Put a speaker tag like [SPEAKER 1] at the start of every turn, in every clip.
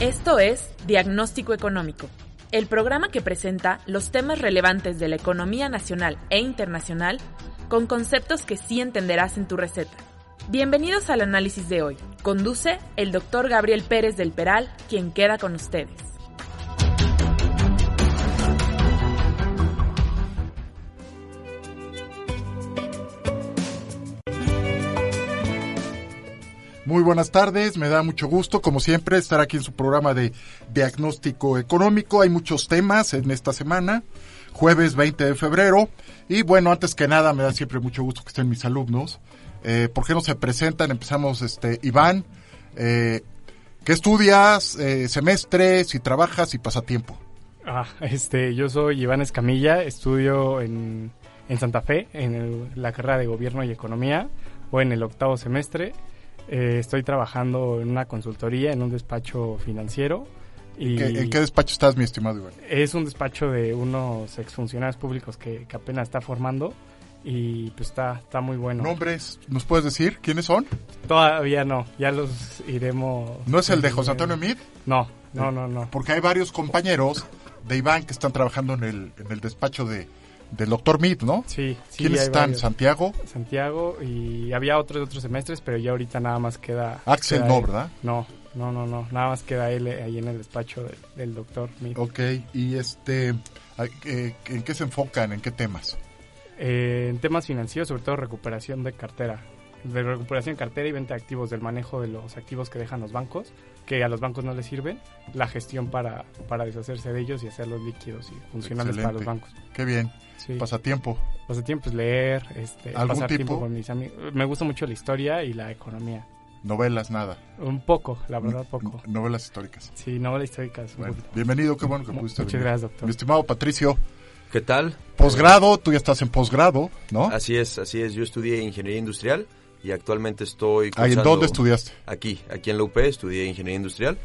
[SPEAKER 1] Esto es Diagnóstico Económico, el programa que presenta los temas relevantes de la economía nacional e internacional con conceptos que sí entenderás en tu receta. Bienvenidos al análisis de hoy. Conduce el doctor Gabriel Pérez del Peral, quien queda con ustedes.
[SPEAKER 2] Muy buenas tardes, me da mucho gusto, como siempre, estar aquí en su programa de diagnóstico económico. Hay muchos temas en esta semana, jueves 20 de febrero. Y bueno, antes que nada, me da siempre mucho gusto que estén mis alumnos. Eh, ¿Por qué no se presentan? Empezamos, este, Iván. Eh, ¿Qué estudias? Eh, semestre, si trabajas y pasatiempo.
[SPEAKER 3] Ah, este, yo soy Iván Escamilla, estudio en, en Santa Fe, en la carrera de Gobierno y Economía, o en el octavo semestre. Eh, estoy trabajando en una consultoría, en un despacho financiero. Y
[SPEAKER 2] ¿Qué- ¿En qué despacho estás, mi estimado Iván?
[SPEAKER 3] es un despacho de unos exfuncionarios públicos que, que apenas está formando y pues está, está muy bueno.
[SPEAKER 2] ¿Nombres? ¿Nos puedes decir quiénes son?
[SPEAKER 3] Todavía no, ya los iremos...
[SPEAKER 2] ¿No es el de José Antonio Meade?
[SPEAKER 3] No, no, no, no.
[SPEAKER 2] Porque hay varios compañeros de Iván que están trabajando en el, en el despacho de, del doctor Meade, ¿no?
[SPEAKER 3] Sí, sí.
[SPEAKER 2] ¿Quiénes están?
[SPEAKER 3] varios.
[SPEAKER 2] ¿Santiago?
[SPEAKER 3] Santiago y había otros de otros semestres, pero ya ahorita nada más queda...
[SPEAKER 2] Axel
[SPEAKER 3] queda
[SPEAKER 2] no,
[SPEAKER 3] él.
[SPEAKER 2] ¿verdad?
[SPEAKER 3] No, no, no, no, nada más queda él ahí en el despacho del, del doctor Meade.
[SPEAKER 2] Ok, y este, eh, ¿en qué se enfocan? ¿En qué temas?
[SPEAKER 3] Eh, en temas financieros, sobre todo recuperación de cartera, de recuperación de cartera y venta de activos, del manejo de los activos que dejan los bancos, que a los bancos no les sirven, la gestión para, para deshacerse de ellos y hacerlos líquidos y funcionales para los bancos.
[SPEAKER 2] Qué bien.
[SPEAKER 3] Sí.
[SPEAKER 2] Pasatiempo.
[SPEAKER 3] Pasatiempo es leer, este,
[SPEAKER 2] ¿Algún
[SPEAKER 3] pasar
[SPEAKER 2] tipo?
[SPEAKER 3] tiempo con mis amigos. Me gusta mucho la historia y la economía.
[SPEAKER 2] Novelas, nada.
[SPEAKER 3] Un poco, la verdad, poco.
[SPEAKER 2] Novelas históricas.
[SPEAKER 3] Sí, novelas históricas.
[SPEAKER 2] Bueno, bienvenido, qué bueno que pudiste
[SPEAKER 3] Muchas
[SPEAKER 2] venir.
[SPEAKER 3] gracias, doctor.
[SPEAKER 2] Mi estimado Patricio,
[SPEAKER 4] ¿Qué tal?
[SPEAKER 2] posgrado, tú ya estás en posgrado, ¿no?
[SPEAKER 4] Así es, así es. Yo estudié ingeniería industrial y actualmente estoy.
[SPEAKER 2] Ahí, ¿En dónde estudiaste?
[SPEAKER 4] Aquí, aquí en la UP estudié ingeniería industrial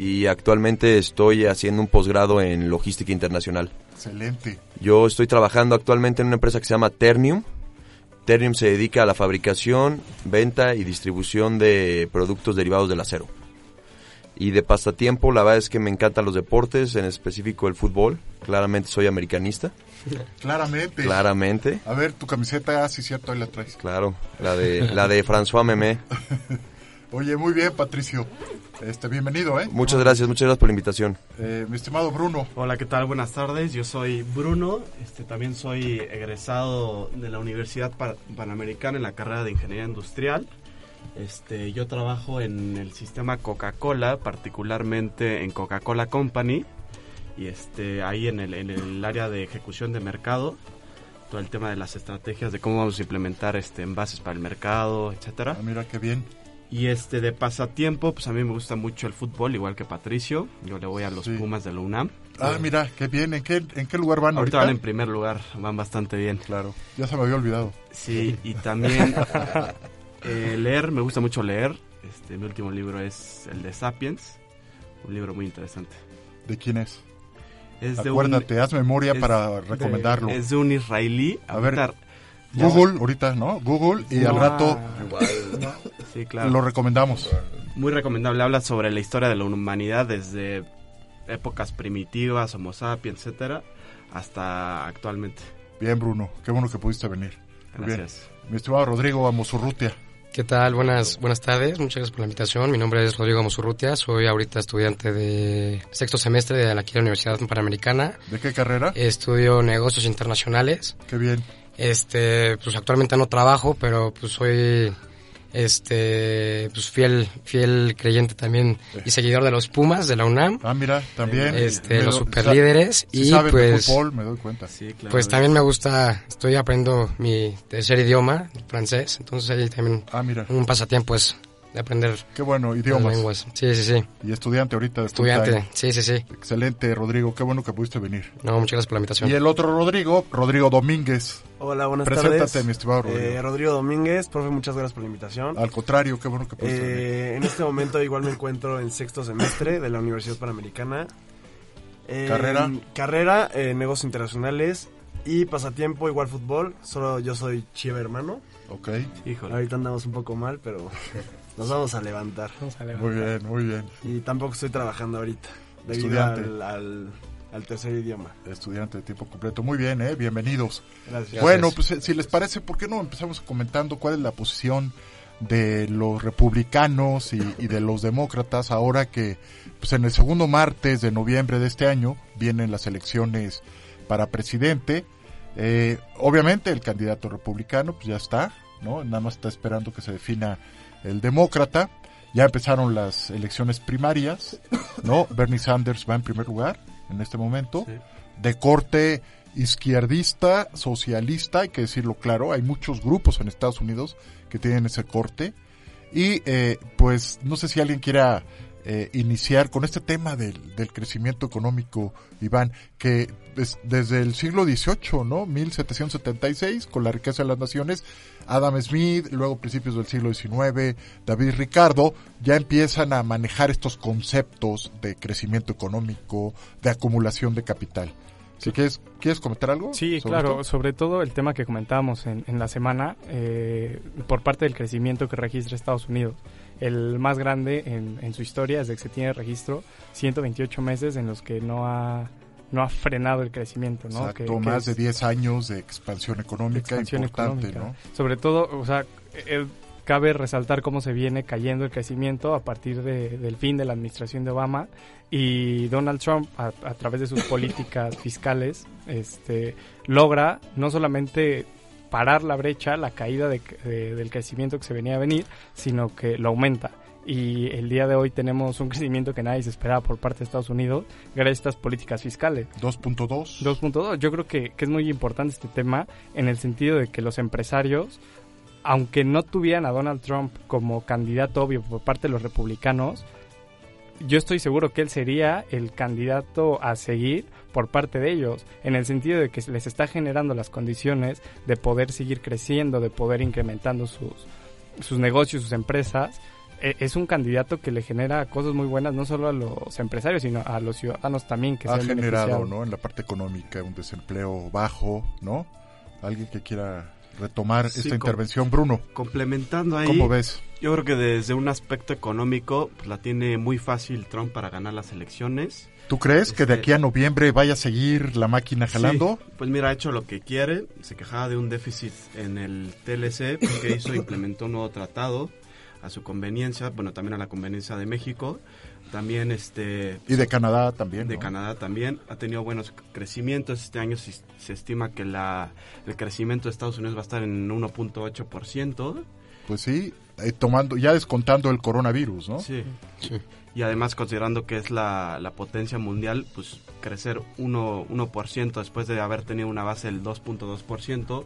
[SPEAKER 4] y actualmente estoy haciendo un posgrado en logística internacional.
[SPEAKER 2] Excelente.
[SPEAKER 4] Yo estoy trabajando actualmente en una empresa que se llama Ternium. Ternium se dedica a la fabricación, venta y distribución de productos derivados del acero. Y de pasatiempo, la verdad es que me encantan los deportes, en específico el fútbol. Claramente soy americanista,
[SPEAKER 2] Claramente.
[SPEAKER 4] claramente.
[SPEAKER 2] A ver, tu camiseta, ah, sí, cierto, ahí la traes.
[SPEAKER 4] Claro, la de, la de François Memé.
[SPEAKER 2] Oye, muy bien, Patricio. Este, bienvenido, ¿eh?
[SPEAKER 4] Muchas gracias, muchas gracias por la invitación.
[SPEAKER 2] Eh, mi estimado Bruno,
[SPEAKER 5] Hola, ¿qué tal? Buenas tardes. Yo soy Bruno. Este, también soy egresado de la Universidad Pa- Panamericana en la carrera de Ingeniería Industrial. Este, yo trabajo en el sistema Coca-Cola, particularmente en Coca-Cola Company. Y este, ahí en el, en el área de ejecución de mercado. Todo el tema de las estrategias de cómo vamos a implementar este, envases para el mercado, etcétera.
[SPEAKER 2] ah, mira qué bien.
[SPEAKER 5] Y este de pasatiempo, pues a mí me gusta mucho el fútbol, igual que Patricio. Yo le voy a los
[SPEAKER 2] Sí.
[SPEAKER 5] Pumas de la UNAM.
[SPEAKER 2] Ah, mira, qué bien. ¿En qué, en qué lugar van
[SPEAKER 5] Ahorita
[SPEAKER 2] ahorita?
[SPEAKER 5] van en primer lugar, van bastante bien.
[SPEAKER 2] Claro, ya se me había olvidado.
[SPEAKER 5] Sí, y también eh, leer, me gusta mucho leer. Este, mi último libro es el de Sapiens, un libro muy interesante.
[SPEAKER 2] ¿De quién es?
[SPEAKER 5] Es de
[SPEAKER 2] Acuérdate, haz memoria para recomendarlo.
[SPEAKER 5] Un, es de un israelí.
[SPEAKER 2] A ver, Google, ahorita, ¿no? Google y al
[SPEAKER 3] No,
[SPEAKER 2] rato
[SPEAKER 5] Sí, claro.
[SPEAKER 2] lo recomendamos.
[SPEAKER 5] Muy recomendable. Habla sobre la historia de la humanidad desde épocas primitivas, Homo sapiens, etcétera, hasta actualmente.
[SPEAKER 2] Bien, Bruno, qué bueno que pudiste venir. Muy bien.
[SPEAKER 5] Gracias.
[SPEAKER 2] Mi estimado Rodrigo Amosurrutia.
[SPEAKER 6] ¿Qué tal? Buenas, buenas tardes. Muchas gracias por la invitación. Mi nombre es Rodrigo Mosurrutia. Soy ahorita estudiante de sexto semestre de la Universidad Panamericana.
[SPEAKER 2] ¿De qué carrera?
[SPEAKER 6] Estudio negocios internacionales.
[SPEAKER 2] Qué bien.
[SPEAKER 6] Este, pues actualmente no trabajo, pero pues soy este pues fiel fiel creyente también y seguidor de los Pumas de la UNAM.
[SPEAKER 2] Ah, mira, también.
[SPEAKER 6] Este,
[SPEAKER 2] Me
[SPEAKER 6] los
[SPEAKER 2] lo-
[SPEAKER 6] superlíderes
[SPEAKER 2] Si
[SPEAKER 6] y
[SPEAKER 2] saben de
[SPEAKER 6] pues
[SPEAKER 2] fútbol, me doy cuenta.
[SPEAKER 5] Sí, claro.
[SPEAKER 6] pues también me gusta, estoy aprendiendo mi tercer idioma, el francés, entonces ahí también
[SPEAKER 2] Ah, mira.
[SPEAKER 6] un pasatiempo es de aprender
[SPEAKER 2] Qué bueno, idiomas.
[SPEAKER 6] lenguas. Sí, sí, sí.
[SPEAKER 2] Y estudiante ahorita de
[SPEAKER 6] Estudiante,
[SPEAKER 2] time.
[SPEAKER 6] sí, sí, sí.
[SPEAKER 2] Excelente, Rodrigo. Qué bueno que pudiste venir.
[SPEAKER 6] No, muchas gracias por la invitación.
[SPEAKER 2] Y el otro Rodrigo, Rodrigo Domínguez.
[SPEAKER 7] Hola, buenas
[SPEAKER 2] Preséntate,
[SPEAKER 7] tardes.
[SPEAKER 2] mi estimado Rodrigo.
[SPEAKER 7] Eh, Rodrigo Domínguez, profe, muchas gracias por la invitación.
[SPEAKER 2] Al contrario, qué bueno que pudiste venir.
[SPEAKER 7] Eh, en este momento igual me encuentro en sexto semestre de la Universidad Panamericana. Eh,
[SPEAKER 2] ¿Carrera?
[SPEAKER 7] Carrera, eh, negocios internacionales y pasatiempo igual fútbol. Solo yo soy Chiva hermano.
[SPEAKER 2] Ok.
[SPEAKER 7] Híjole. Ahorita andamos un poco mal, pero nos vamos a levantar.
[SPEAKER 2] Muy bien, muy bien.
[SPEAKER 7] Y tampoco estoy trabajando ahorita debido
[SPEAKER 2] Estudiante.
[SPEAKER 7] al, al, al tercer idioma.
[SPEAKER 2] Estudiante de tiempo completo. Muy bien, ¿eh? Bienvenidos.
[SPEAKER 7] Gracias.
[SPEAKER 2] Bueno, pues eh, si les parece, ¿por qué no empezamos comentando cuál es la posición de los republicanos y, y de los demócratas ahora que pues en el segundo martes de noviembre de este año vienen las elecciones para presidente? Eh, obviamente el candidato republicano pues ya está, ¿no? Nada más está esperando que se defina el demócrata. Ya empezaron las elecciones primarias, ¿no? Bernie Sanders va en primer lugar en este momento. De corte izquierdista, socialista, hay que decirlo claro, hay muchos grupos en Estados Unidos que tienen ese corte. Y eh, pues no sé si alguien quiera eh, iniciar con este tema del, del crecimiento económico, Iván, que des- desde el siglo XVIII, ¿no? 1776, con la riqueza de las naciones, Adam Smith, luego principios del siglo XIX, David Ricardo, ya empiezan a manejar estos conceptos de crecimiento económico, de acumulación de capital. Si quieres, ¿Quieres comentar algo?
[SPEAKER 3] Sí,
[SPEAKER 2] sobre
[SPEAKER 3] claro,
[SPEAKER 2] esto?
[SPEAKER 3] sobre todo el tema que comentábamos en, en la semana eh, por parte del crecimiento que registra Estados Unidos. El más grande en, en su historia desde que se tiene registro, 128 meses en los que no ha, no ha frenado el crecimiento, ¿no?
[SPEAKER 2] Exacto,
[SPEAKER 3] Que-
[SPEAKER 2] más de 10 años de expansión económica
[SPEAKER 3] expansión
[SPEAKER 2] importante,
[SPEAKER 3] económica.
[SPEAKER 2] ¿no?
[SPEAKER 3] Sobre todo, o sea, eh, cabe resaltar cómo se viene cayendo el crecimiento a partir de- del fin de la administración de Obama y Donald Trump a, a través de sus políticas fiscales este logra no solamente parar la brecha, la caída de- de- del crecimiento que se venía a venir, sino que lo aumenta. Y el día de hoy tenemos un crecimiento que nadie se esperaba por parte de Estados Unidos gracias a estas políticas fiscales.
[SPEAKER 2] 2.2.
[SPEAKER 3] 2.2. Yo creo que, que es muy importante este tema en el sentido de que los empresarios, aunque no tuvieran a Donald Trump como candidato obvio por parte de los republicanos, yo estoy seguro que él sería el candidato a seguir por parte de ellos, en el sentido de que les está generando las condiciones de poder seguir creciendo, de poder incrementando sus, sus negocios, sus empresas. E- Es un candidato que le genera cosas muy buenas no solo a los empresarios, sino a los ciudadanos también que
[SPEAKER 2] ha
[SPEAKER 3] se ven
[SPEAKER 2] generado. ¿no? En la parte económica un desempleo bajo, ¿no? Alguien que quiera retomar
[SPEAKER 5] Sí,
[SPEAKER 2] esta intervención, Bruno.
[SPEAKER 5] Complementando ahí.
[SPEAKER 2] ¿Cómo ves?
[SPEAKER 5] Yo creo que desde un aspecto económico pues, la tiene muy fácil Trump para ganar las elecciones.
[SPEAKER 2] ¿Tú crees que de
[SPEAKER 5] Este-
[SPEAKER 2] aquí a noviembre vaya a seguir la máquina jalando?
[SPEAKER 5] Sí, pues mira, ha hecho lo que quiere. Se quejaba de un déficit en el TLC. pues, que hizo? Implementó un nuevo tratado a su conveniencia. Bueno, también a la conveniencia de México. También este...
[SPEAKER 2] Y de Canadá también,
[SPEAKER 5] De
[SPEAKER 2] ¿no?
[SPEAKER 5] Canadá también. Ha tenido buenos crecimientos. Este año se, se estima que la, el crecimiento de Estados Unidos va a estar en 1.8%.
[SPEAKER 2] Pues sí, eh, tomando, ya descontando el coronavirus, ¿no?
[SPEAKER 5] Sí. Y además considerando que es la, la potencia mundial, pues crecer 1%, 1% después de haber tenido una base del 2.2%,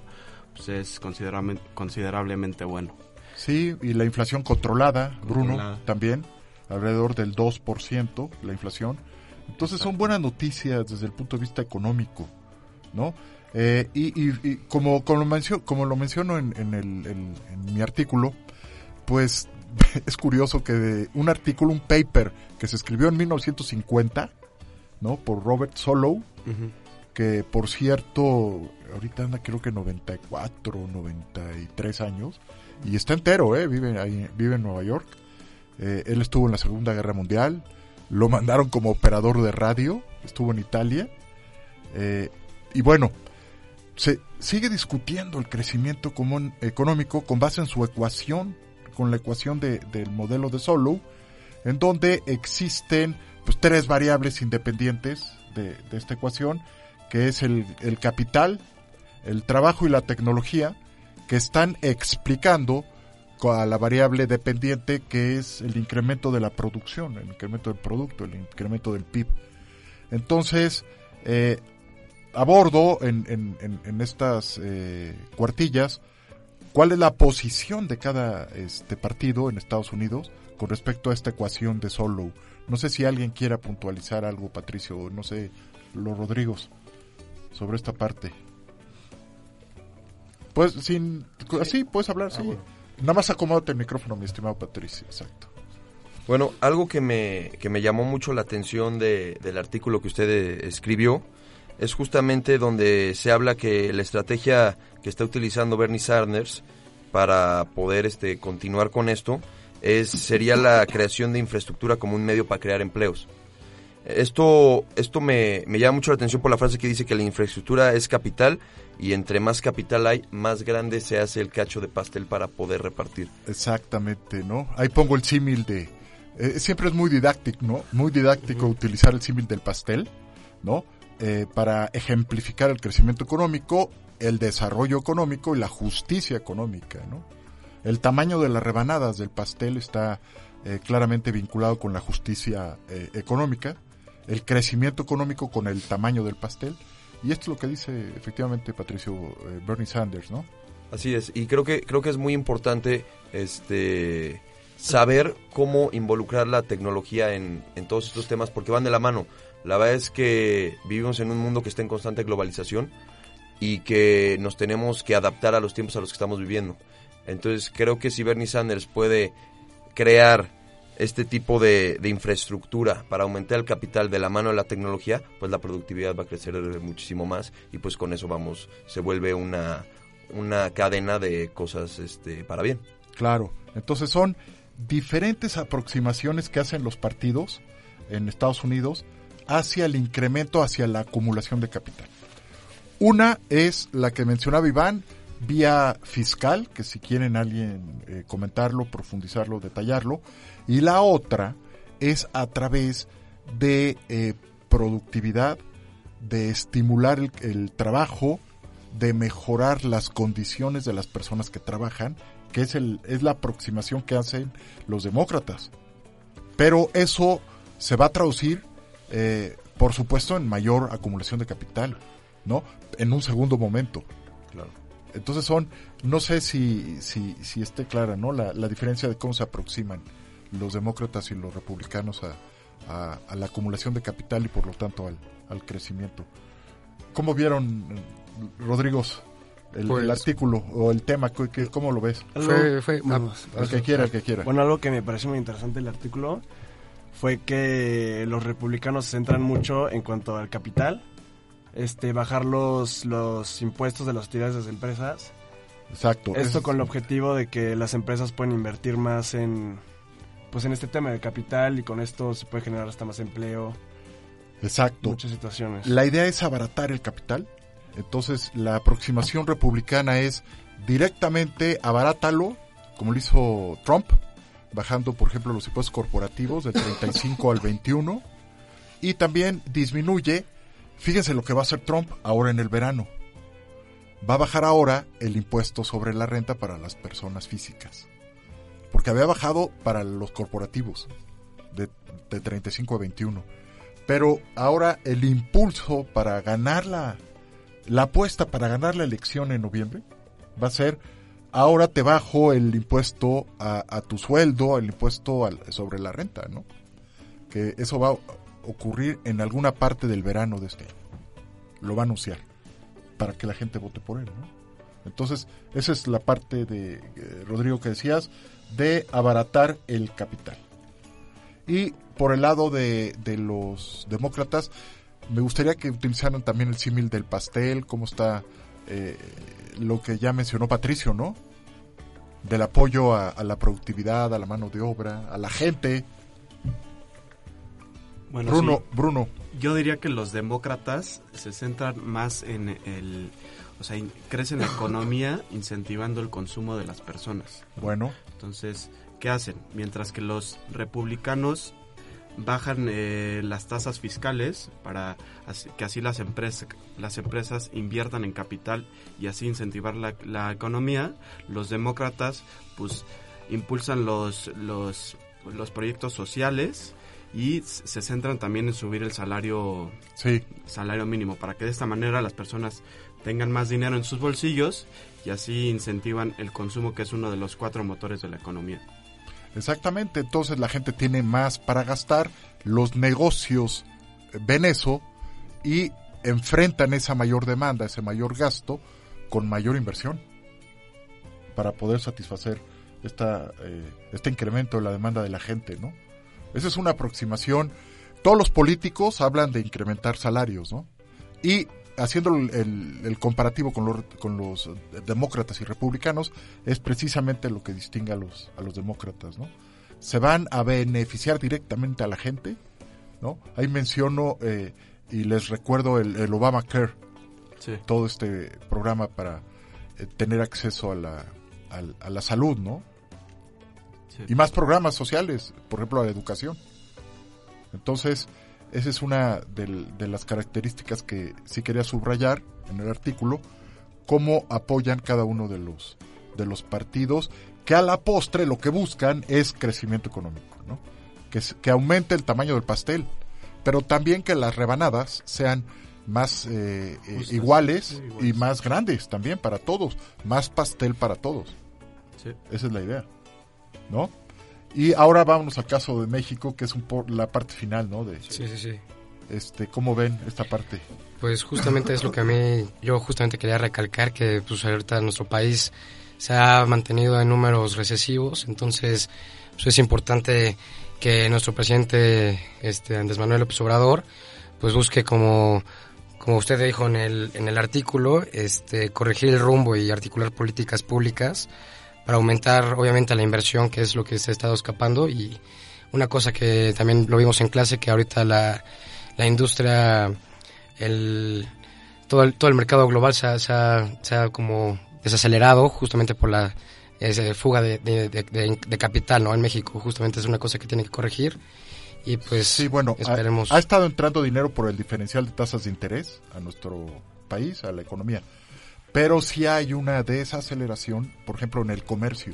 [SPEAKER 5] pues es considerable- considerablemente bueno.
[SPEAKER 2] Sí, y la inflación controlada, Bruno,
[SPEAKER 5] Controlada.
[SPEAKER 2] también, alrededor del 2%, la inflación. Entonces son buenas noticias desde el punto de vista económico, ¿no? Eh, y, y- y como, como, lo menciono, como lo menciono en, en el, en- en mi artículo, pues es curioso que de un artículo, un paper que se escribió en 1950, ¿no? Por Robert Solow, que por cierto, ahorita anda creo que 94, 93 años, y está entero, ¿eh? Vive, ahí, vive en Nueva York. Eh, él estuvo en la Segunda Guerra Mundial, lo mandaron como operador de radio, estuvo en Italia, eh, y bueno, se sigue discutiendo el crecimiento común económico con base en su ecuación, con la ecuación de- del modelo de Solow, en donde existen pues, tres variables independientes de, esta ecuación, que es el capital, el trabajo y la tecnología, que están explicando a la variable dependiente que es el incremento de la producción, el incremento del producto, el incremento del PIB. Entonces, eh, a bordo en, en- en- en estas eh, cuartillas ¿Cuál es la posición de cada este partido en Estados Unidos con respecto a esta ecuación de Solow? No sé si alguien quiera puntualizar algo, Patricio, no sé, los Rodrigos, sobre esta parte. Pues sin así puedes hablar, sí. Nada más acomódate el micrófono, mi estimado Patricio, exacto.
[SPEAKER 4] Bueno, algo que me, que me llamó mucho la atención de, del artículo que usted eh, escribió es justamente donde se habla que la estrategia que está utilizando Bernie Sanders para poder este, continuar con esto es, sería la creación de infraestructura como un medio para crear empleos. Esto, esto me, me llama mucho la atención por la frase que dice que la infraestructura es capital y entre más capital hay, más grande se hace el cacho de pastel para poder repartir.
[SPEAKER 2] Exactamente, ¿no? Ahí pongo el símil de... eh, siempre es muy didáctico, ¿no? Muy didáctico utilizar el símil del pastel, ¿no? Eh, para ejemplificar el crecimiento económico, el desarrollo económico y la justicia económica, ¿no? El tamaño de las rebanadas del pastel está eh, claramente vinculado con la justicia eh, económica, el crecimiento económico con el tamaño del pastel, y esto es lo que dice efectivamente Patricio eh, Bernie Sanders, ¿no?
[SPEAKER 4] Así es, y creo que creo que es muy importante este saber cómo involucrar la tecnología en, en todos estos temas porque van de la mano. La verdad es que vivimos en un mundo que está en constante globalización y que nos tenemos que adaptar a los tiempos a los que estamos viviendo. Entonces creo que si Bernie Sanders puede crear este tipo de, de, infraestructura para aumentar el capital de la mano de la tecnología, pues la productividad va a crecer muchísimo más y pues con eso vamos, se vuelve una, una cadena de cosas este, para bien.
[SPEAKER 2] Claro, entonces son diferentes aproximaciones que hacen los partidos en Estados Unidos hacia el incremento, hacia la acumulación de capital. Una es la que mencionaba Iván, vía fiscal, que si quieren alguien eh, comentarlo, profundizarlo, detallarlo, y la otra es a través de eh, productividad, de estimular el, el, trabajo, de mejorar las condiciones de las personas que trabajan, que es, el, es la aproximación que hacen los demócratas. Pero eso se va a traducir, eh, por supuesto, en mayor acumulación de capital, ¿no? En un segundo momento.
[SPEAKER 4] Claro.
[SPEAKER 2] Entonces son, no sé si, si, si esté clara, ¿no? La, la, diferencia de cómo se aproximan los demócratas y los republicanos a, a, a la acumulación de capital y por lo tanto al, al crecimiento. ¿Cómo vieron, Rodrigo, el, pues, el, artículo o el tema? ¿Cómo lo ves?
[SPEAKER 6] Fue, fue
[SPEAKER 2] bueno, el que quiera, el que quiera.
[SPEAKER 7] Bueno, algo que me pareció muy interesante el artículo fue que los republicanos se centran mucho en cuanto al capital este, bajar los, los impuestos de las utilidades de las empresas.
[SPEAKER 2] Exacto.
[SPEAKER 7] Esto es... con el objetivo de que las empresas puedan invertir más en, pues en este tema de capital y con esto se puede generar hasta más empleo.
[SPEAKER 2] Exacto.
[SPEAKER 7] Muchas situaciones.
[SPEAKER 2] La idea es abaratar el capital. Entonces la aproximación republicana es directamente abarátalo, como lo hizo Trump, bajando por ejemplo los impuestos corporativos del 35 al 21 y también disminuye Fíjense lo que va a hacer Trump ahora en el verano. Va a bajar ahora el impuesto sobre la renta para las personas físicas. Porque había bajado para los corporativos de, de 35 a 21. Pero ahora el impulso para ganar la, la apuesta para ganar la elección en noviembre va a ser ahora te bajo el impuesto a, a tu sueldo, el impuesto al, sobre la renta, ¿no? Que eso va ocurrir en alguna parte del verano de este año. Lo va a anunciar para que la gente vote por él, ¿no? Entonces, esa es la parte de eh, Rodrigo que decías de abaratar el capital. Y por el lado de, de los demócratas, me gustaría que utilizaran también el símil del pastel, cómo está eh, lo que ya mencionó Patricio, ¿no? Del apoyo a, a la productividad, a la mano de obra, a la gente,
[SPEAKER 5] bueno,
[SPEAKER 2] Bruno,
[SPEAKER 5] sí.
[SPEAKER 2] Bruno.
[SPEAKER 5] Yo diría que los demócratas se centran más en el, o sea, crecen la economía incentivando el consumo de las personas.
[SPEAKER 2] Bueno.
[SPEAKER 5] Entonces, ¿qué hacen? Mientras que los republicanos bajan eh, las tasas fiscales para que así las empresas las empresas inviertan en capital y así incentivar la, la economía los demócratas pues impulsan los los los proyectos sociales y se centran también en subir el salario
[SPEAKER 2] sí.
[SPEAKER 5] salario mínimo para que de esta manera las personas tengan más dinero en sus bolsillos y así incentivan el consumo que es uno de los cuatro motores de la economía.
[SPEAKER 2] Exactamente, entonces la gente tiene más para gastar, los negocios ven eso y enfrentan esa mayor demanda, ese mayor gasto con mayor inversión para poder satisfacer esta, eh, este incremento de la demanda de la gente, ¿no? Esa es una aproximación. Todos los políticos hablan de incrementar salarios, ¿no? Y haciendo el, el comparativo con los, con los demócratas y republicanos, es precisamente lo que distingue a los, a los demócratas, ¿no? Se van a beneficiar directamente a la gente, ¿no? Ahí menciono eh, y les recuerdo el, el Obamacare,
[SPEAKER 5] Sí.
[SPEAKER 2] todo este programa para eh, tener acceso a la, al- a la salud, ¿no?
[SPEAKER 5] Sí.
[SPEAKER 2] Y más programas sociales, por ejemplo, a la educación. Entonces, esa es una del- de, las características que sí quería subrayar en el artículo, cómo apoyan cada uno de los, de los partidos, que a la postre lo que buscan es crecimiento económico, ¿no? que, que aumente el tamaño del pastel, pero también que las rebanadas sean más eh, eh,
[SPEAKER 5] Justas,
[SPEAKER 2] iguales
[SPEAKER 5] sí,
[SPEAKER 2] y
[SPEAKER 5] iguales.
[SPEAKER 2] más grandes también para todos, más pastel para todos.
[SPEAKER 5] Sí.
[SPEAKER 2] Esa es la idea, ¿no? Y ahora vámonos al caso de México, que es un po- la parte final, ¿no? De,
[SPEAKER 6] Sí, sí, sí.
[SPEAKER 2] este, ¿Cómo ven esta parte?
[SPEAKER 6] Pues justamente es lo que a mí, yo justamente quería recalcar que pues ahorita nuestro país se ha mantenido en números recesivos, entonces pues, es importante que nuestro presidente este Andrés Manuel López Obrador pues busque como como usted dijo en el en el artículo, este corregir el rumbo y articular políticas públicas para aumentar obviamente la inversión, que es lo que se ha estado escapando. Y una cosa que también lo vimos en clase que ahorita la la industria el todo el, todo el mercado global se ha, se ha- se ha como desacelerado justamente por la esa fuga de, de- de- de- de capital ¿no? en México justamente es una cosa que tiene que corregir. Y pues
[SPEAKER 2] Sí, bueno, ha-
[SPEAKER 6] esperemos.
[SPEAKER 2] ha, estado entrando dinero por el diferencial de tasas de interés a nuestro país, a la economía, pero sí hay una desaceleración, por ejemplo, en el comercio,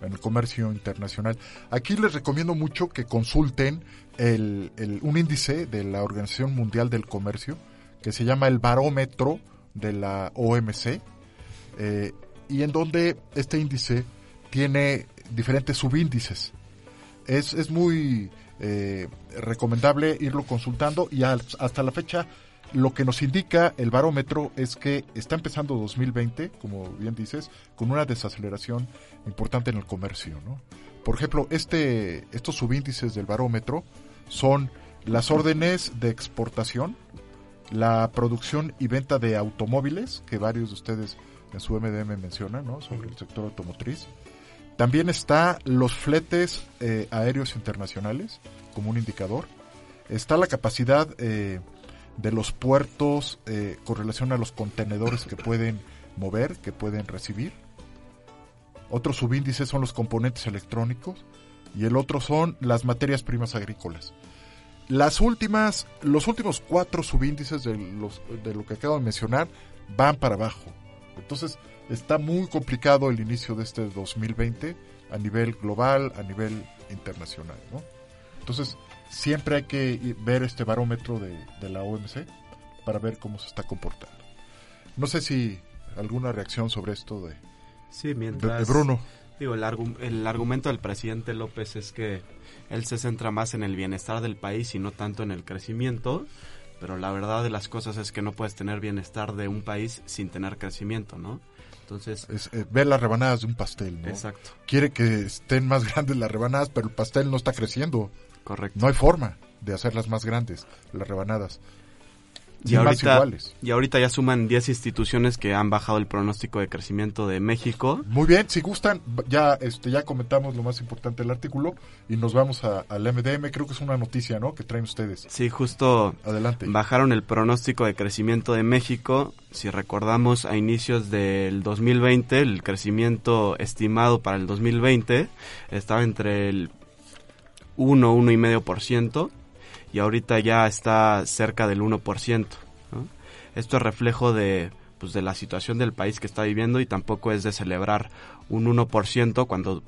[SPEAKER 2] en el comercio internacional. Aquí les recomiendo mucho que consulten un índice de la Organización Mundial del Comercio que se llama el barómetro de la OMC eh, y en donde este índice tiene diferentes subíndices. Es, es muy eh, recomendable irlo consultando y hasta la fecha lo que nos indica el barómetro es que está empezando 2020, como bien dices, con una desaceleración importante en el comercio. ¿no? Por ejemplo, este, estos subíndices del barómetro son las órdenes de exportación, la producción y venta de automóviles, que varios de ustedes en su MDM mencionan, ¿no? sobre el sector automotriz. También está los fletes eh, aéreos internacionales como un indicador. Está la capacidad eh, de los puertos eh, con relación a los contenedores que pueden mover, que pueden recibir. Otros subíndices son los componentes electrónicos y el otro son las materias primas agrícolas. Las últimas, los últimos cuatro subíndices de, los, de lo que acabo de mencionar van para abajo. Entonces está muy complicado el inicio de este 2020 a nivel global, a nivel internacional. ¿no? Entonces siempre hay que ver este barómetro de, de la OMC para ver cómo se está comportando. No sé si alguna reacción sobre esto de,
[SPEAKER 5] Sí, mientras...
[SPEAKER 2] de Bruno.
[SPEAKER 5] Digo, el, argu- el argumento del presidente López es que él se centra más en el bienestar del país y no tanto en el crecimiento, pero la verdad de las cosas es que no puedes tener bienestar de un país sin tener crecimiento, ¿no? Entonces,
[SPEAKER 2] Es, eh, ver las rebanadas de un pastel. ¿no?
[SPEAKER 5] exacto,
[SPEAKER 2] Quiere que estén más grandes las rebanadas, pero el pastel no está creciendo.
[SPEAKER 5] Correcto.
[SPEAKER 2] No hay forma de hacerlas más grandes, las rebanadas.
[SPEAKER 5] Y
[SPEAKER 2] más
[SPEAKER 5] ahorita,
[SPEAKER 2] iguales.
[SPEAKER 5] y ahorita ya suman 10 instituciones que han bajado el pronóstico de crecimiento de México.
[SPEAKER 2] Muy bien, si gustan, ya este ya comentamos lo más importante del artículo y nos vamos al MDM. Creo que es una noticia, ¿no? Que traen ustedes.
[SPEAKER 5] Sí, justo
[SPEAKER 2] Adelante.
[SPEAKER 5] bajaron el pronóstico de crecimiento de México. Si recordamos, a inicios del 2020, el crecimiento estimado para el 2020 estaba entre el 1, 1,5% y ahorita ya está cerca del 1%. ¿no? Esto es reflejo de, pues, de la situación del país que está viviendo y tampoco es de celebrar un 1% cuando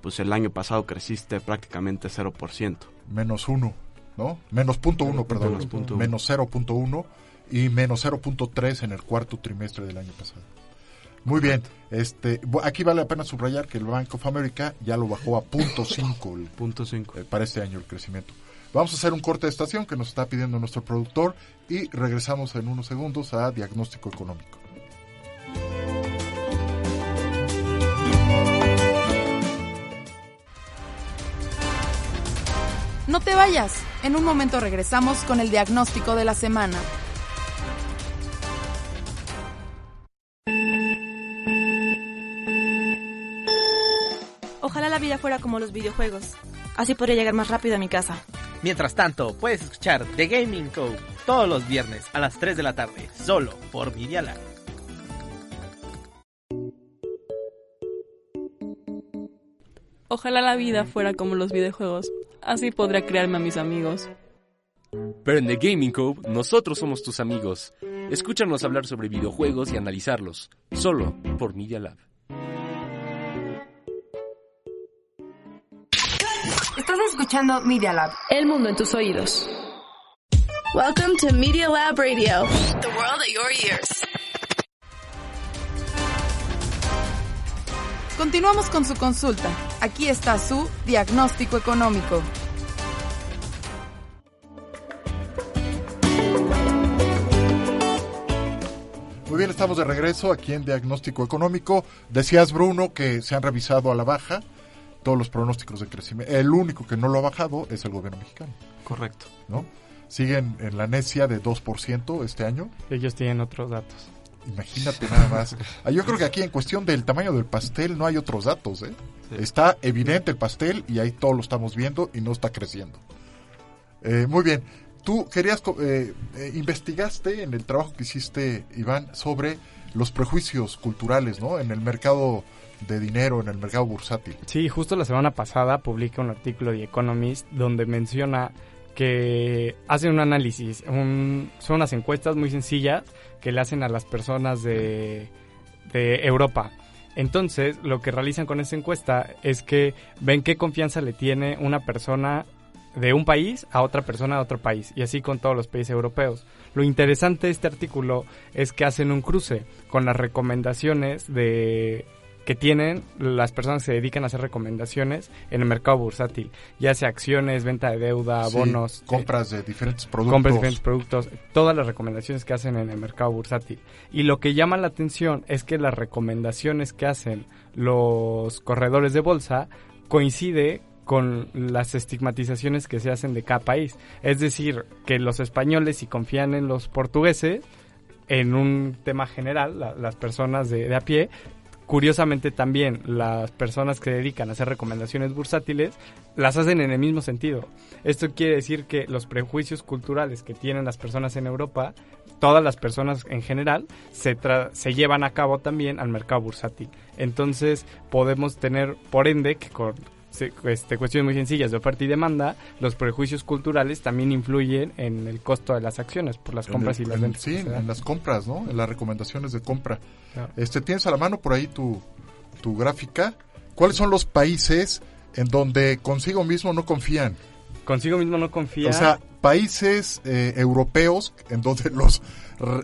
[SPEAKER 5] pues el año pasado creciste prácticamente 0%.
[SPEAKER 2] Menos uno, ¿no? Menos punto uno, perdón.
[SPEAKER 5] Menos punto uno.
[SPEAKER 2] Menos 0.1 y menos 0.3 en el cuarto trimestre del año pasado. Muy bien, este, aquí vale la pena subrayar que el Bank of America ya lo bajó a punto .5 el-
[SPEAKER 5] Punto 5.
[SPEAKER 2] eh, para este año el crecimiento. Vamos a hacer un corte de estación que nos está pidiendo nuestro productor y regresamos en unos segundos a diagnóstico económico.
[SPEAKER 8] No te vayas. En un momento regresamos con el diagnóstico de la semana.
[SPEAKER 9] Ojalá la vida fuera como los videojuegos. Así podría llegar más rápido a mi casa.
[SPEAKER 10] Mientras tanto, puedes escuchar The Gaming Co. todos los viernes a las 3 de la tarde, solo por Media Lab.
[SPEAKER 11] Ojalá la vida fuera como los videojuegos. Así podría crearme a mis amigos.
[SPEAKER 12] Pero en The Gaming Cove, nosotros somos tus amigos. Escúchanos hablar sobre videojuegos y analizarlos, solo por Media Lab.
[SPEAKER 13] Estás escuchando Media Lab.
[SPEAKER 14] El mundo en tus oídos.
[SPEAKER 15] Welcome to Media Lab Radio, the world at your ears.
[SPEAKER 8] Continuamos con su consulta. Aquí está su diagnóstico económico.
[SPEAKER 2] Muy bien, estamos de regreso aquí en Diagnóstico Económico. Decías, Bruno, que se han revisado a la baja todos los pronósticos de crecimiento. El único que no lo ha bajado es el gobierno mexicano,
[SPEAKER 5] Correcto.
[SPEAKER 2] ¿no? Siguen en la necia de 2% este año.
[SPEAKER 3] Ellos tienen otros datos.
[SPEAKER 2] Imagínate nada más. Ah, Yo creo que aquí en cuestión del tamaño del pastel no hay otros datos, ¿eh? Está evidente el pastel y ahí todos lo estamos viendo y no está creciendo. Eh, muy bien. Tú querías, eh, eh, investigaste en el trabajo que hiciste, Iván, sobre los prejuicios culturales, ¿no? En el mercado de dinero, en el mercado bursátil.
[SPEAKER 3] Sí, justo la semana pasada publica un artículo de Economist donde menciona que hacen un análisis, un- son unas encuestas muy sencillas que le hacen a las personas de, de Europa. Entonces, lo que realizan con esa encuesta es que ven qué confianza le tiene una persona de un país a otra persona de otro país, y así con todos los países europeos. Lo interesante de este artículo es que hacen un cruce con las recomendaciones de que tienen las personas que se dedican a hacer recomendaciones en el mercado bursátil, ya sea acciones, venta de deuda,
[SPEAKER 2] Sí,
[SPEAKER 3] bonos,
[SPEAKER 2] compras de diferentes productos.
[SPEAKER 3] compras de diferentes productos, todas las recomendaciones que hacen en el mercado bursátil. Y lo que llama la atención es que las recomendaciones que hacen los corredores de bolsa coincide con las estigmatizaciones que se hacen de cada país. Es decir, que los españoles si confían en los portugueses, en un tema general, la- las personas de, de a pie, curiosamente también las personas que dedican a hacer recomendaciones bursátiles las hacen en el mismo sentido. Esto quiere decir que los prejuicios culturales que tienen las personas en Europa, todas las personas en general, se, tra- se llevan a cabo también al mercado bursátil. Entonces podemos tener, por ende, que con se- este, cuestiones muy sencillas de oferta y demanda, los prejuicios culturales también influyen en el costo de las acciones por las compras
[SPEAKER 2] el-
[SPEAKER 3] y las
[SPEAKER 2] en-
[SPEAKER 3] ventas.
[SPEAKER 2] Sí, en las compras, ¿no? En las recomendaciones de compra.
[SPEAKER 3] Claro.
[SPEAKER 2] Este, ¿Tienes a la mano por ahí tu, tu gráfica? ¿Cuáles son los países en donde consigo mismo no confían?
[SPEAKER 3] Consigo mismo no confía.
[SPEAKER 2] O sea, países eh, europeos en donde los,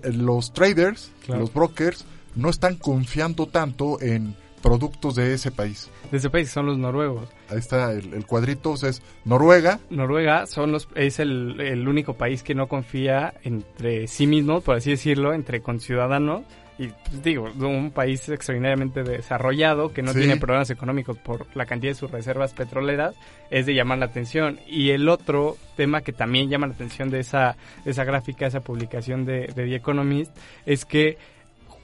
[SPEAKER 2] los traders,
[SPEAKER 3] Claro.
[SPEAKER 2] los brokers, no están confiando tanto en productos de ese país.
[SPEAKER 3] de ese país son los noruegos.
[SPEAKER 2] Ahí está el, el cuadrito, o sea, es Noruega,
[SPEAKER 3] Noruega son los, es el, el único país que no confía entre sí mismo, por así decirlo, entre conciudadanos. Y pues, digo, un país extraordinariamente desarrollado que no
[SPEAKER 2] Sí.
[SPEAKER 3] tiene problemas económicos por la cantidad de sus reservas petroleras, es de llamar la atención. Y el otro tema que también llama la atención de esa, de esa gráfica, esa publicación de, de The Economist, es que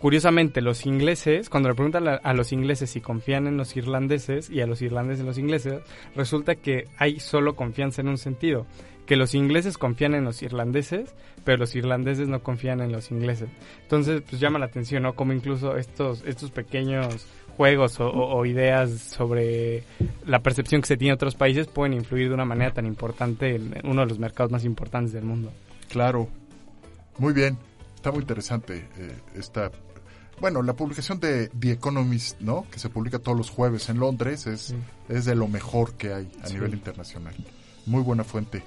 [SPEAKER 3] curiosamente los ingleses, cuando le preguntan a, los ingleses si confían en los irlandeses y a los irlandeses en los ingleses, resulta que hay solo confianza en un sentido, que los ingleses confían en los irlandeses, pero los irlandeses no confían en los ingleses. Entonces, pues llama la atención, ¿no? Como incluso estos, estos pequeños juegos o, o- o ideas sobre la percepción que se tiene en otros países pueden influir de una manera tan importante en uno de los mercados más importantes del mundo.
[SPEAKER 2] Claro. Muy bien. Está muy interesante eh, esta... Bueno, la publicación de The Economist, ¿no? Que se publica todos los jueves en Londres, es, es de lo mejor que hay a
[SPEAKER 3] Sí.
[SPEAKER 2] nivel internacional. Muy buena fuente.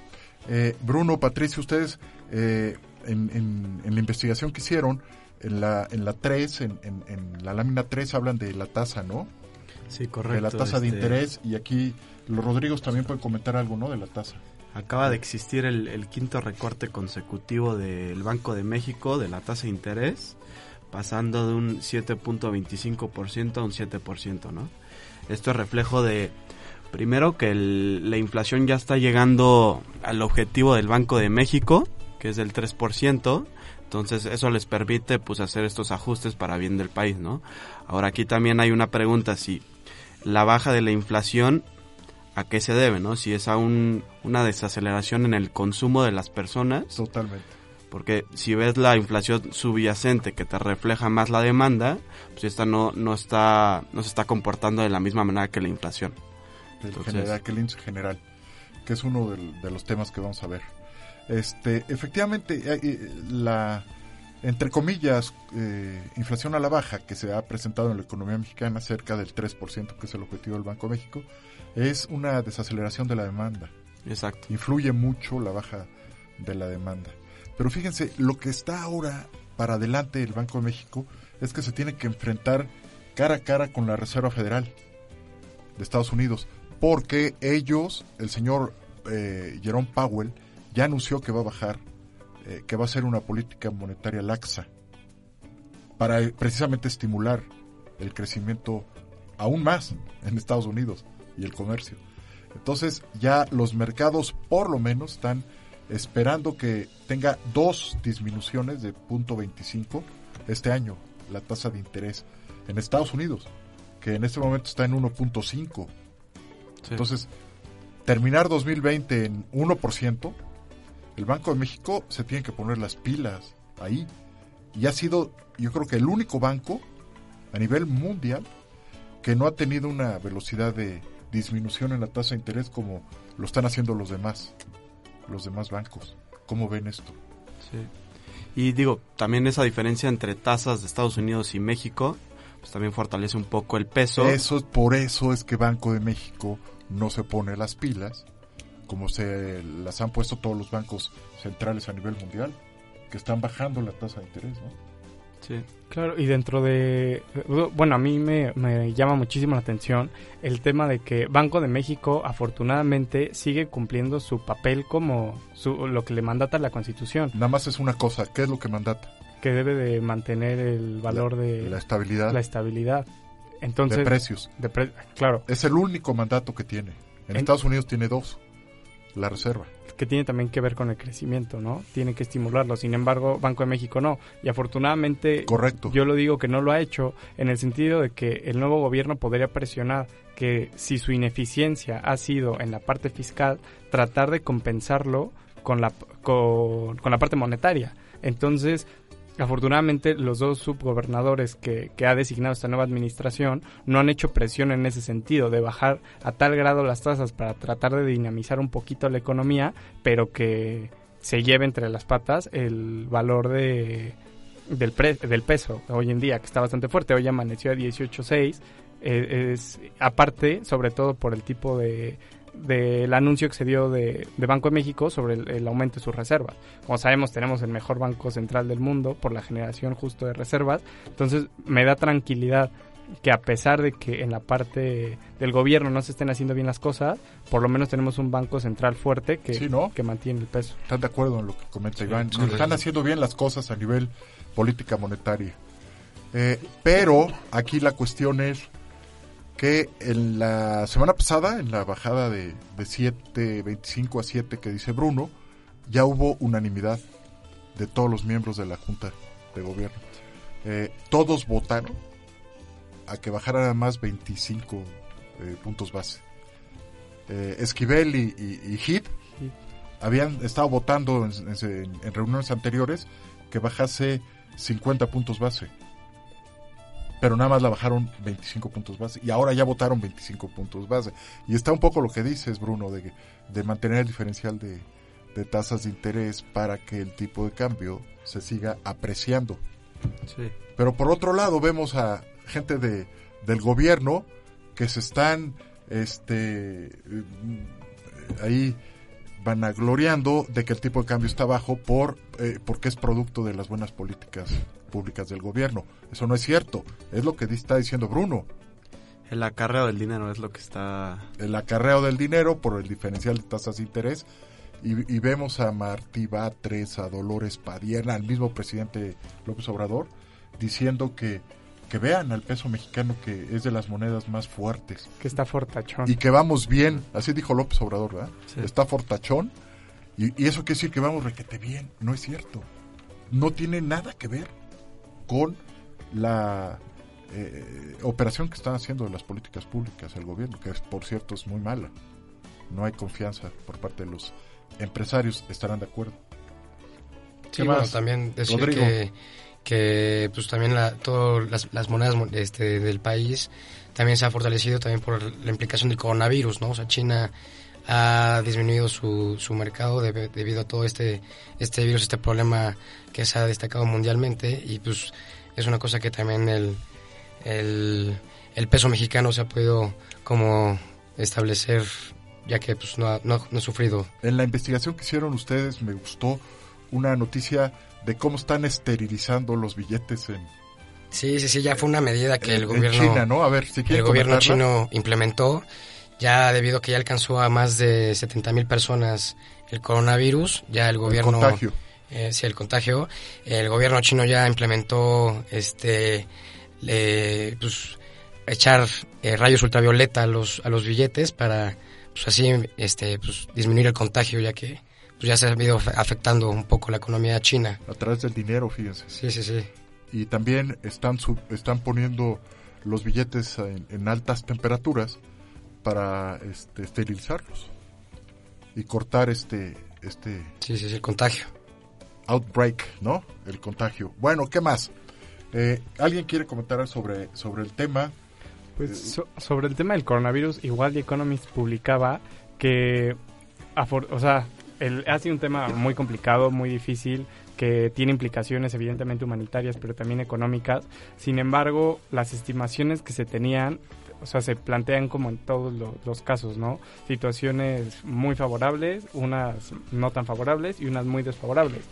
[SPEAKER 2] Eh, Bruno, Patricio, ustedes eh, en, en- en la investigación que hicieron, en la, en la 3, en, en- en la lámina 3 hablan de la tasa, ¿no?
[SPEAKER 5] Sí, correcto.
[SPEAKER 2] De la tasa de
[SPEAKER 5] este,
[SPEAKER 2] interés y aquí los Rodrigos también pueden comentar algo, ¿no? De la tasa.
[SPEAKER 5] Acaba de existir el, quinto recorte consecutivo del Banco de México de la tasa de interés, pasando de un 7.25% a un 7%, ¿no? Esto es reflejo de, primero, que la inflación ya está llegando al objetivo del Banco de México, que es del 3%, entonces eso les permite pues hacer estos ajustes para bien del país, ¿no? Ahora aquí también hay una pregunta, si la baja de la inflación a qué se debe, ¿no? Si es a un- una desaceleración en el consumo de las personas.
[SPEAKER 2] Totalmente.
[SPEAKER 5] Porque si ves la inflación subyacente que te refleja más la demanda, pues esta no, no está no se está comportando de la misma manera que la inflación.
[SPEAKER 2] El
[SPEAKER 5] Entonces-
[SPEAKER 2] general, que el índice general, que es uno del- de, los temas que vamos a ver. Este, efectivamente, eh, eh, la, entre comillas, eh, inflación a la baja que se ha presentado en la economía mexicana, cerca del 3%, que es el objetivo del Banco de México, es una desaceleración de la demanda.
[SPEAKER 5] Exacto.
[SPEAKER 2] Influye mucho la baja de la demanda. Pero fíjense, lo que está ahora para adelante el Banco de México es que se tiene que enfrentar cara a cara con la Reserva Federal de Estados Unidos, porque ellos, el señor eh, Jerome Powell, ya anunció que va a bajar, eh, que va a hacer una política monetaria laxa para eh, precisamente estimular el crecimiento aún más en Estados Unidos y el comercio. Entonces ya los mercados por lo menos están esperando que tenga dos disminuciones de punto 25 este año la tasa de interés en Estados Unidos, que en este momento está en 1.5. Entonces, terminar 2020 en 1%, el Banco de México se tiene que poner las pilas ahí. Y ha sido, yo creo que el único banco a nivel mundial que no ha tenido una velocidad de disminución en la tasa de interés como lo están haciendo los demás, los demás bancos. ¿Cómo ven esto?
[SPEAKER 5] Sí. Y digo, también esa diferencia entre tasas de Estados Unidos y México, pues también fortalece un poco el peso.
[SPEAKER 2] Eso es por eso es que Banco de México no se pone las pilas, como se las han puesto todos los bancos centrales a nivel mundial, que están bajando la tasa de interés, ¿no?
[SPEAKER 5] Sí.
[SPEAKER 3] Claro, y dentro de... Bueno, a mí me, me llama muchísimo la atención el tema de que Banco de México afortunadamente sigue cumpliendo su papel como su, lo que le mandata la Constitución.
[SPEAKER 2] Nada más es una cosa, ¿qué es lo que mandata?
[SPEAKER 3] Que debe de mantener el valor de...
[SPEAKER 2] La estabilidad.
[SPEAKER 3] La estabilidad. Entonces,
[SPEAKER 2] de precios.
[SPEAKER 3] De pre- claro.
[SPEAKER 2] Es el único mandato que tiene. En,
[SPEAKER 3] En-
[SPEAKER 2] Estados Unidos tiene dos. La reserva.
[SPEAKER 3] Que tiene también que ver con el crecimiento, ¿no? Tiene que estimularlo. Sin embargo, Banco de México no. Y afortunadamente,
[SPEAKER 2] Correcto.
[SPEAKER 3] yo lo digo que no lo ha hecho en el sentido de que el nuevo gobierno podría presionar que si su ineficiencia ha sido en la parte fiscal, tratar de compensarlo con la, con, con la parte monetaria. Entonces, afortunadamente los dos subgobernadores que, ha designado esta nueva administración no han hecho presión en ese sentido de bajar a tal grado las tasas para tratar de dinamizar un poquito la economía, pero que se lleve entre las patas el valor de del, pre- del peso hoy en día, que está bastante fuerte. Hoy amaneció a 18.6. eh, aparte, sobre todo por el tipo de del anuncio que se dio de, de Banco de México sobre el, el aumento de sus reservas. Como sabemos, tenemos el mejor banco central del mundo por la generación justo de reservas. Entonces, me da tranquilidad que a pesar de que en la parte del gobierno no se estén haciendo bien las cosas, por lo menos tenemos un banco central fuerte que,
[SPEAKER 2] Sí, ¿no?
[SPEAKER 3] que mantiene el peso.
[SPEAKER 2] ¿Están de acuerdo en lo que comenta
[SPEAKER 3] Sí,
[SPEAKER 2] Iván? Están haciendo bien las cosas a nivel política monetaria. Eh, pero aquí la cuestión es que en la semana pasada, en la bajada de, de 7.25 a 7 que dice Bruno, ya hubo unanimidad de todos los miembros de la Junta de Gobierno. Eh, todos votaron a que bajara más 25 eh, puntos base. Eh, Esquivel y, y, y Heath habían estado votando en, en- en reuniones anteriores que bajase 50 puntos base. Pero nada más la bajaron 25 puntos base. Y ahora ya votaron 25 puntos base. Y está un poco lo que dices, Bruno, de, de mantener el diferencial de, de tasas de interés para que el tipo de cambio se siga apreciando.
[SPEAKER 5] Sí.
[SPEAKER 2] Pero por otro lado vemos a gente de, del gobierno que se están este eh, ahí vanagloriando de que el tipo de cambio está bajo por eh, porque es producto de las buenas políticas públicas del gobierno. Eso no es cierto, es lo que está diciendo Bruno.
[SPEAKER 5] El acarreo del dinero es lo que está...
[SPEAKER 2] El acarreo del dinero por el diferencial de tasas de interés y, y vemos a Martí Batres, a Dolores Padierna, al mismo presidente López Obrador, diciendo que, que vean al peso mexicano que es de las monedas más fuertes.
[SPEAKER 3] Que está fortachón.
[SPEAKER 2] Y que vamos bien, así dijo López Obrador, ¿verdad? Está fortachón y, y eso quiere decir que vamos requete bien, no es cierto. No tiene nada que ver con la eh, operación que están haciendo de las políticas públicas el gobierno, que por cierto es muy mala. No hay confianza por parte de los empresarios, estarán de acuerdo.
[SPEAKER 6] Sí, bueno, también decir
[SPEAKER 2] Rodrigo.
[SPEAKER 6] que, que pues también la, todas las, monedas mo- este, del país también se ha fortalecido también por la implicación del coronavirus, ¿no? O sea, China ha disminuido su, su mercado debe- debido a todo este, este virus, este problema que se ha destacado mundialmente y pues es una cosa que también el, el, peso mexicano se ha podido como establecer ya que pues no no ha sufrido
[SPEAKER 2] En la investigación que hicieron ustedes me gustó una noticia de cómo están esterilizando los billetes en,
[SPEAKER 6] Sí, sí, sí, ya fue una medida que el gobierno
[SPEAKER 2] China, ¿no? A ver, si
[SPEAKER 6] el gobierno chino implementó, ya debido a que ya alcanzó a más de 70 mil personas el coronavirus, ya el gobierno...
[SPEAKER 2] contagio.
[SPEAKER 6] Eh, sí, el contagio. El gobierno chino ya implementó este le- pues, echar eh, rayos ultravioleta a los, a los billetes para pues así este pues disminuir el contagio ya que pues ya se ha ido afe- afectando un poco la economía china.
[SPEAKER 2] A través del dinero, fíjense.
[SPEAKER 6] Sí, sí, sí.
[SPEAKER 2] Y también están, sub- están poniendo los billetes en, en altas temperaturas para este, esterilizarlos y cortar este, este
[SPEAKER 6] Sí, sí, sí, el contagio.
[SPEAKER 2] outbreak, ¿no? El contagio. Bueno, ¿qué más? Eh, ¿Alguien quiere comentar sobre, sobre el tema?
[SPEAKER 3] Pues so- sobre el tema del coronavirus, igual The Economist publicaba que, afor- o sea, el, ha sido un tema muy complicado, muy difícil, que tiene implicaciones evidentemente humanitarias, pero también económicas. Sin embargo, las estimaciones que se tenían, o sea, se plantean como en todos lo- los casos, ¿no? Situaciones muy favorables, unas no tan favorables y unas muy desfavorables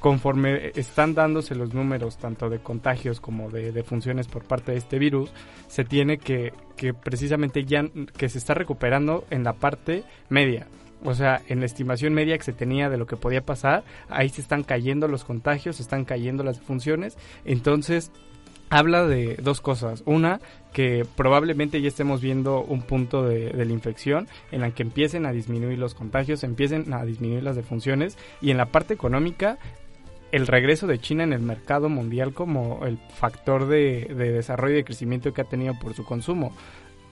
[SPEAKER 3] conforme están dándose los números tanto de contagios como de defunciones por parte de este virus, se tiene que, que precisamente ya que se está recuperando en la parte media. O sea, en la estimación media que se tenía de lo que podía pasar, ahí se están cayendo los contagios, se están cayendo las defunciones. Entonces, habla de dos cosas. Una, que probablemente ya estemos viendo un punto de, de la infección en la que empiecen a disminuir los contagios, empiecen a disminuir las defunciones. Y en la parte económica, el regreso de China en el mercado mundial como el factor de, de desarrollo y de crecimiento que ha tenido por su consumo.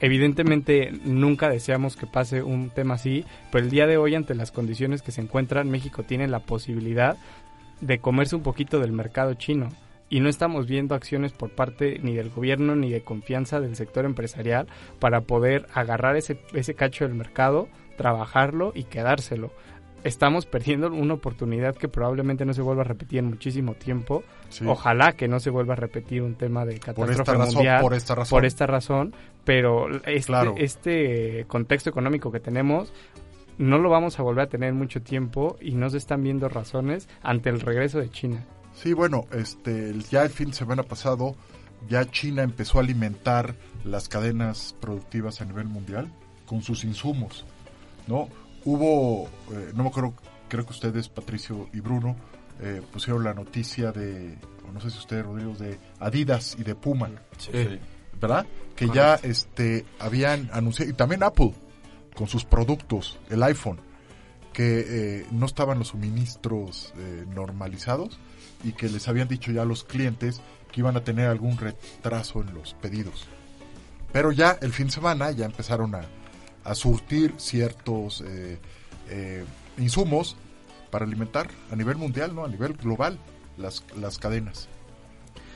[SPEAKER 3] Evidentemente nunca deseamos que pase un tema así, pero el día de hoy ante las condiciones que se encuentran, México tiene la posibilidad de comerse un poquito del mercado chino y no estamos viendo acciones por parte ni del gobierno ni de confianza del sector empresarial para poder agarrar ese, ese cacho del mercado, trabajarlo y quedárselo. Estamos perdiendo una oportunidad que probablemente no se vuelva a repetir en muchísimo tiempo.
[SPEAKER 2] Sí.
[SPEAKER 3] Ojalá que no se vuelva a repetir un tema de catástrofe
[SPEAKER 2] esta razón, por esta razón.
[SPEAKER 3] por esta razón, pero este,
[SPEAKER 2] Claro.
[SPEAKER 3] este contexto económico que tenemos no lo vamos a volver a tener mucho tiempo y no se están viendo razones ante el regreso de China.
[SPEAKER 2] Sí, bueno, este, ya el fin de semana pasado, ya China empezó a alimentar las cadenas productivas a nivel mundial con sus insumos, ¿no? Hubo, eh, no me acuerdo, creo que ustedes, Patricio y Bruno, eh, pusieron la noticia de, o no sé si ustedes, Rodrigo, de Adidas y de Puma,
[SPEAKER 5] Sí.
[SPEAKER 2] ¿verdad? Que ya este, habían anunciado, y también Apple, con sus productos, el iPhone, que eh, no estaban los suministros eh, normalizados y que les habían dicho ya a los clientes que iban a tener algún retraso en los pedidos. Pero ya el fin de semana ya empezaron a, a surtir ciertos eh, eh, insumos para alimentar a nivel mundial, ¿no? A nivel global las, las cadenas.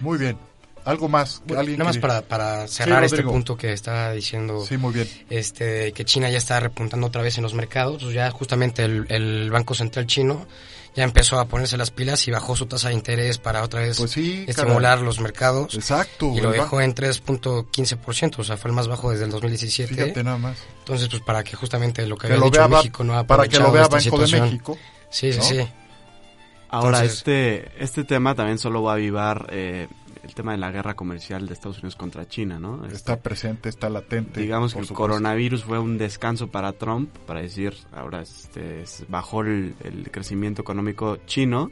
[SPEAKER 2] Muy bien. Algo más. Alguien
[SPEAKER 6] nada más para, para
[SPEAKER 2] Sí,
[SPEAKER 6] cerrar este punto que está diciendo.
[SPEAKER 2] Sí, muy bien.
[SPEAKER 6] Este, que China ya está repuntando otra vez en los mercados. Pues ya justamente el, el Banco Central chino ya empezó a ponerse las pilas y bajó su tasa de interés para otra vez
[SPEAKER 2] Pues sí,
[SPEAKER 6] estimular
[SPEAKER 2] caray.
[SPEAKER 6] los mercados.
[SPEAKER 2] Exacto.
[SPEAKER 6] Y lo dejó en 3.15%, o sea, fue el más bajo desde el 2017.
[SPEAKER 2] Fíjate nada más.
[SPEAKER 6] Entonces, pues para que justamente lo que,
[SPEAKER 2] Que
[SPEAKER 6] había
[SPEAKER 2] lo
[SPEAKER 6] dicho
[SPEAKER 2] vea
[SPEAKER 6] México no ha
[SPEAKER 2] para que lo
[SPEAKER 6] aprovechado
[SPEAKER 2] vea
[SPEAKER 6] esta
[SPEAKER 2] Banco de
[SPEAKER 6] situación.
[SPEAKER 2] México,
[SPEAKER 6] Sí, sí,
[SPEAKER 2] ¿no?
[SPEAKER 6] sí.
[SPEAKER 5] Ahora,
[SPEAKER 6] Entonces-
[SPEAKER 5] este, este tema también solo va a avivar eh, el tema de la guerra comercial de Estados Unidos contra China, ¿no? Este,
[SPEAKER 2] Está presente, está latente.
[SPEAKER 5] digamos que el
[SPEAKER 2] supuesto.
[SPEAKER 5] coronavirus fue un descanso para Trump, para decir, ahora este, es- bajó el, el crecimiento económico chino,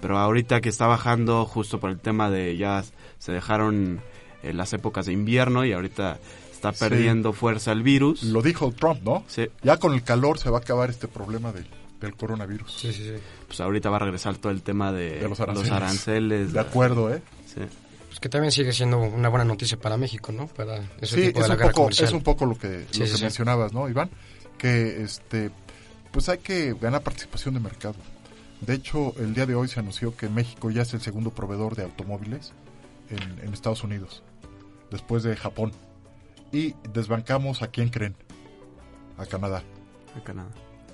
[SPEAKER 5] pero ahorita que está bajando justo por el tema de ya se dejaron eh, las épocas de invierno y ahorita está
[SPEAKER 2] Sí.
[SPEAKER 5] perdiendo fuerza el virus.
[SPEAKER 2] Lo dijo Trump, ¿no?
[SPEAKER 5] Sí.
[SPEAKER 2] Ya con el calor se va a acabar este problema del, del coronavirus.
[SPEAKER 6] Sí, sí, sí.
[SPEAKER 5] Pues ahorita va a regresar todo el tema de,
[SPEAKER 2] De los aranceles.
[SPEAKER 5] aranceles.
[SPEAKER 2] De acuerdo, ¿eh?
[SPEAKER 5] Sí.
[SPEAKER 6] Pues que también sigue siendo una buena noticia para México, ¿no? Para ese
[SPEAKER 2] Sí,
[SPEAKER 6] tipo
[SPEAKER 2] es
[SPEAKER 6] la
[SPEAKER 2] un,
[SPEAKER 6] guerra
[SPEAKER 2] poco,
[SPEAKER 6] comercial.
[SPEAKER 2] es un poco lo que,
[SPEAKER 6] Sí,
[SPEAKER 2] lo
[SPEAKER 6] sí,
[SPEAKER 2] que
[SPEAKER 6] sí.
[SPEAKER 2] mencionabas, ¿no, Iván? Que este, pues hay que ganar participación de mercado. De hecho, el día de hoy se anunció que México ya es el segundo proveedor de automóviles en, en Estados Unidos, después de Japón. Y desbancamos a quién creen? A Canadá.
[SPEAKER 5] A Canadá.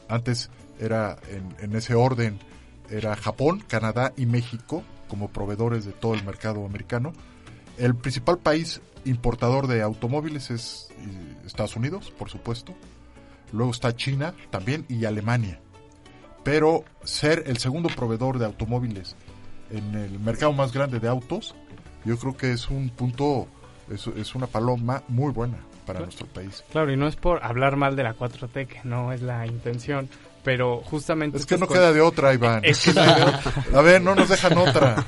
[SPEAKER 2] Antes era en, en ese orden, era Japón, Canadá y México como proveedores de todo el mercado americano. El principal país importador de automóviles es eh, Estados Unidos, por supuesto. Luego está China también y Alemania. Pero ser el segundo proveedor de automóviles en el mercado más grande de autos, yo creo que es un punto, es, es una paloma muy buena para nuestro país.
[SPEAKER 3] Claro, y no es por hablar mal de la 4T, que no es la intención, pero justamente...
[SPEAKER 2] Es que no queda de otra, Iván.
[SPEAKER 3] Es que no hay de otra.
[SPEAKER 2] A ver, no nos dejan otra.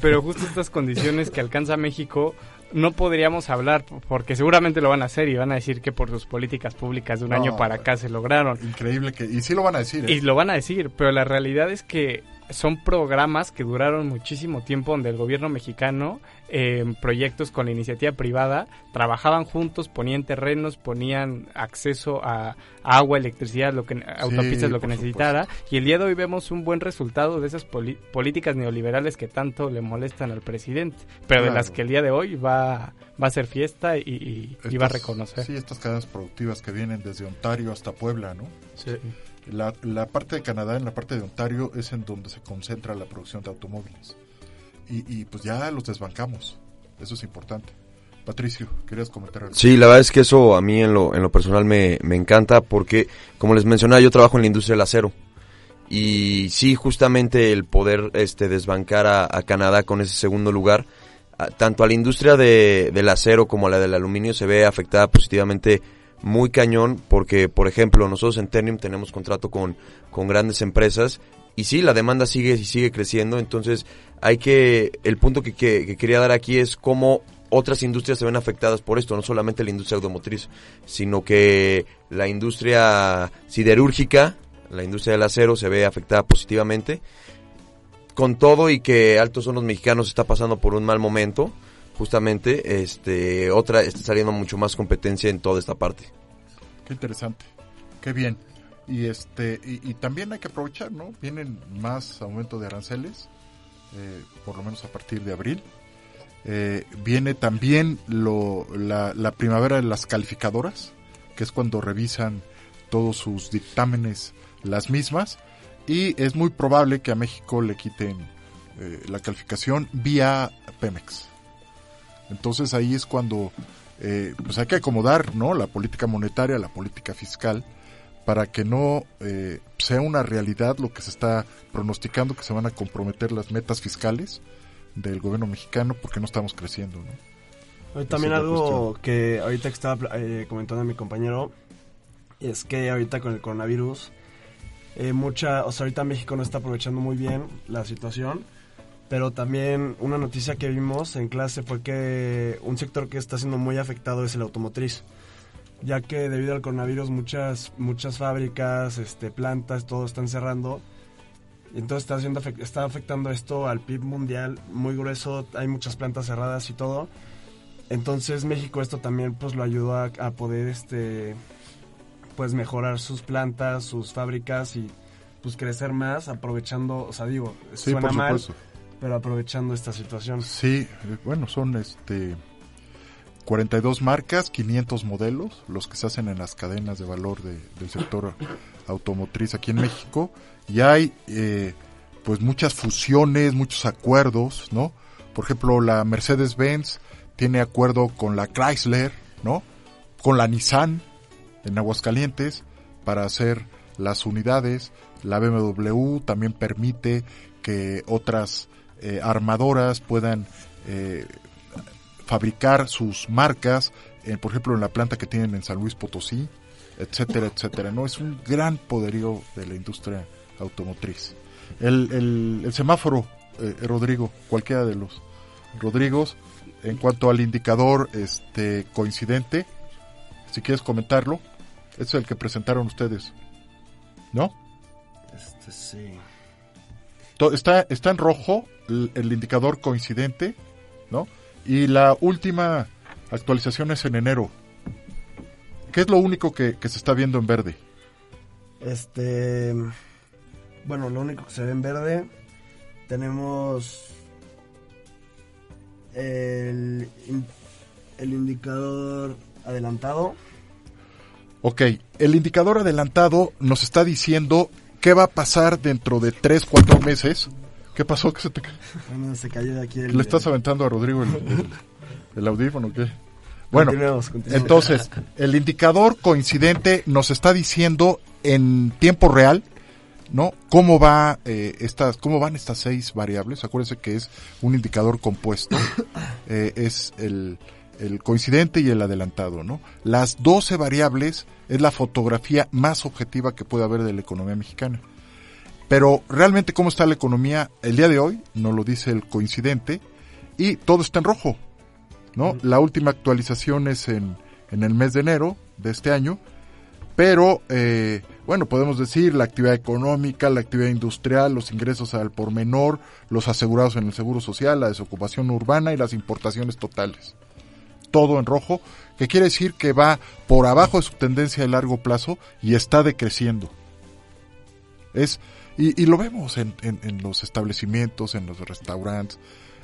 [SPEAKER 3] Pero justo estas condiciones que alcanza México no podríamos hablar porque seguramente lo van a hacer y van a decir que por sus políticas públicas de un
[SPEAKER 2] No,
[SPEAKER 3] año para acá se lograron.
[SPEAKER 2] Increíble que... Y sí lo van a decir, ¿eh?
[SPEAKER 3] Y lo van a decir, pero la realidad es que son programas que duraron muchísimo tiempo donde el gobierno mexicano, eh, en proyectos con la iniciativa privada, trabajaban juntos, ponían terrenos, ponían acceso a agua, electricidad, lo que, autopistas, lo que necesitara. Y el día de hoy vemos un buen resultado de esas poli- políticas neoliberales que tanto le molestan al presidente, pero de las que el día de hoy va, va a ser fiesta y, y- y va a reconocer.
[SPEAKER 2] Sí, estas cadenas productivas que vienen desde Ontario hasta Puebla, ¿no?
[SPEAKER 5] Sí.
[SPEAKER 2] La, la parte de Canadá, en la parte de Ontario, es en donde se concentra la producción de automóviles. Y, y pues ya los desbancamos. Eso es importante. Patricio, ¿querías comentar algo?
[SPEAKER 4] Sí, la verdad es que eso a mí en lo, en lo personal me, me encanta porque, como les mencionaba, yo trabajo en la industria del acero. Y sí, justamente el poder este, desbancar a, Canadá con ese segundo lugar, tanto a la industria de, del acero como a la del aluminio se ve afectada positivamente muy cañón porque, por ejemplo, nosotros en Ternium tenemos contrato con, con grandes empresas y sí, la demanda sigue y sigue creciendo, entonces hay que, el punto que, que, que quería dar aquí es cómo otras industrias se ven afectadas por esto, no solamente la industria automotriz, sino que la industria siderúrgica, la industria del acero se ve afectada positivamente. Con todo y que Altos Hornos Mexicanos está pasando por un mal momento, justamente, este, otra está saliendo mucho más competencia en toda esta parte.
[SPEAKER 2] Qué interesante. Qué bien. Y este y, también hay que aprovechar, ¿no? Vienen más aumento de aranceles, eh, por lo menos a partir de abril. Eh, viene también lo, la, la primavera de las calificadoras, que es cuando revisan todos sus dictámenes las mismas. Y es muy probable que a México le quiten eh, la calificación vía Pemex. Entonces ahí es cuando eh, pues hay que acomodar ¿no? la política monetaria, la política fiscal, para que no eh, sea una realidad lo que se está pronosticando, que se van a comprometer las metas fiscales del gobierno mexicano porque no estamos creciendo. ¿no?
[SPEAKER 7] También
[SPEAKER 2] es
[SPEAKER 7] algo que ahorita que estaba eh, comentando mi compañero es que ahorita con el coronavirus eh, mucha, o sea, ahorita México no está aprovechando muy bien la situación, pero también una noticia que vimos en clase fue que un sector que está siendo muy afectado es el automotriz, ya que debido al coronavirus muchas muchas fábricas, este, plantas, todo están cerrando. Y Entonces está, afec- está afectando esto al PIB mundial muy grueso, hay muchas plantas cerradas y todo. Entonces México esto también pues lo ayudó a, a poder este pues mejorar sus plantas, sus fábricas y pues crecer más aprovechando, o sea digo,
[SPEAKER 2] Sí,
[SPEAKER 7] suena
[SPEAKER 2] por
[SPEAKER 7] mal. Pero aprovechando esta situación.
[SPEAKER 2] Sí, bueno, son este 42 marcas, 500 modelos, los que se hacen en las cadenas de valor de- del sector automotriz aquí en México. Y hay eh, pues muchas fusiones, muchos acuerdos, ¿no? Por ejemplo, la Mercedes-Benz tiene acuerdo con la Chrysler, ¿no? Con la Nissan en Aguascalientes para hacer las unidades. La BMW también permite que otras eh, armadoras puedan eh, fabricar sus marcas, eh, por ejemplo, en la planta que tienen en San Luis Potosí, etcétera, etcétera. No es un gran poderío de la industria automotriz. El, el, el semáforo, Rodrigo, cualquiera de los Rodrigos, en cuanto al indicador este coincidente, si quieres comentarlo, es el que presentaron ustedes, ¿no?
[SPEAKER 7] Este sí.
[SPEAKER 2] Está, está en rojo el, el indicador coincidente, ¿no? Y la última actualización es en enero. ¿Qué es lo único que, que se está viendo en verde?
[SPEAKER 7] Este. Bueno, lo único que se ve en verde. Tenemos. El, el indicador adelantado.
[SPEAKER 2] Ok, el indicador adelantado nos está diciendo qué va a pasar dentro de 3, 4 meses. ¿Qué pasó? ¿Qué se te
[SPEAKER 7] Bueno, se cayó de aquí el.
[SPEAKER 2] ¿Le estás aventando a Rodrigo el, el- el audífono o qué? Bueno, entonces, el indicador coincidente nos está diciendo en tiempo real, ¿no? Cómo va eh, estas, cómo van estas seis variables. Acuérdense que es un indicador compuesto, eh, es el, el coincidente y el adelantado, ¿no? Las 12 variables es la fotografía más objetiva que puede haber de la economía mexicana. Pero realmente cómo está la economía el día de hoy, nos lo dice el coincidente, y todo está en rojo. ¿no? La última actualización es en, en el mes de enero de este año, pero eh, bueno, podemos decir la actividad económica, la actividad industrial, los ingresos al por menor, los asegurados en el seguro social, la desocupación urbana y las importaciones totales. Todo en rojo, que quiere decir que va por abajo de su tendencia de largo plazo y está decreciendo. Es, y, y lo vemos en, en- en los establecimientos, en los restaurantes,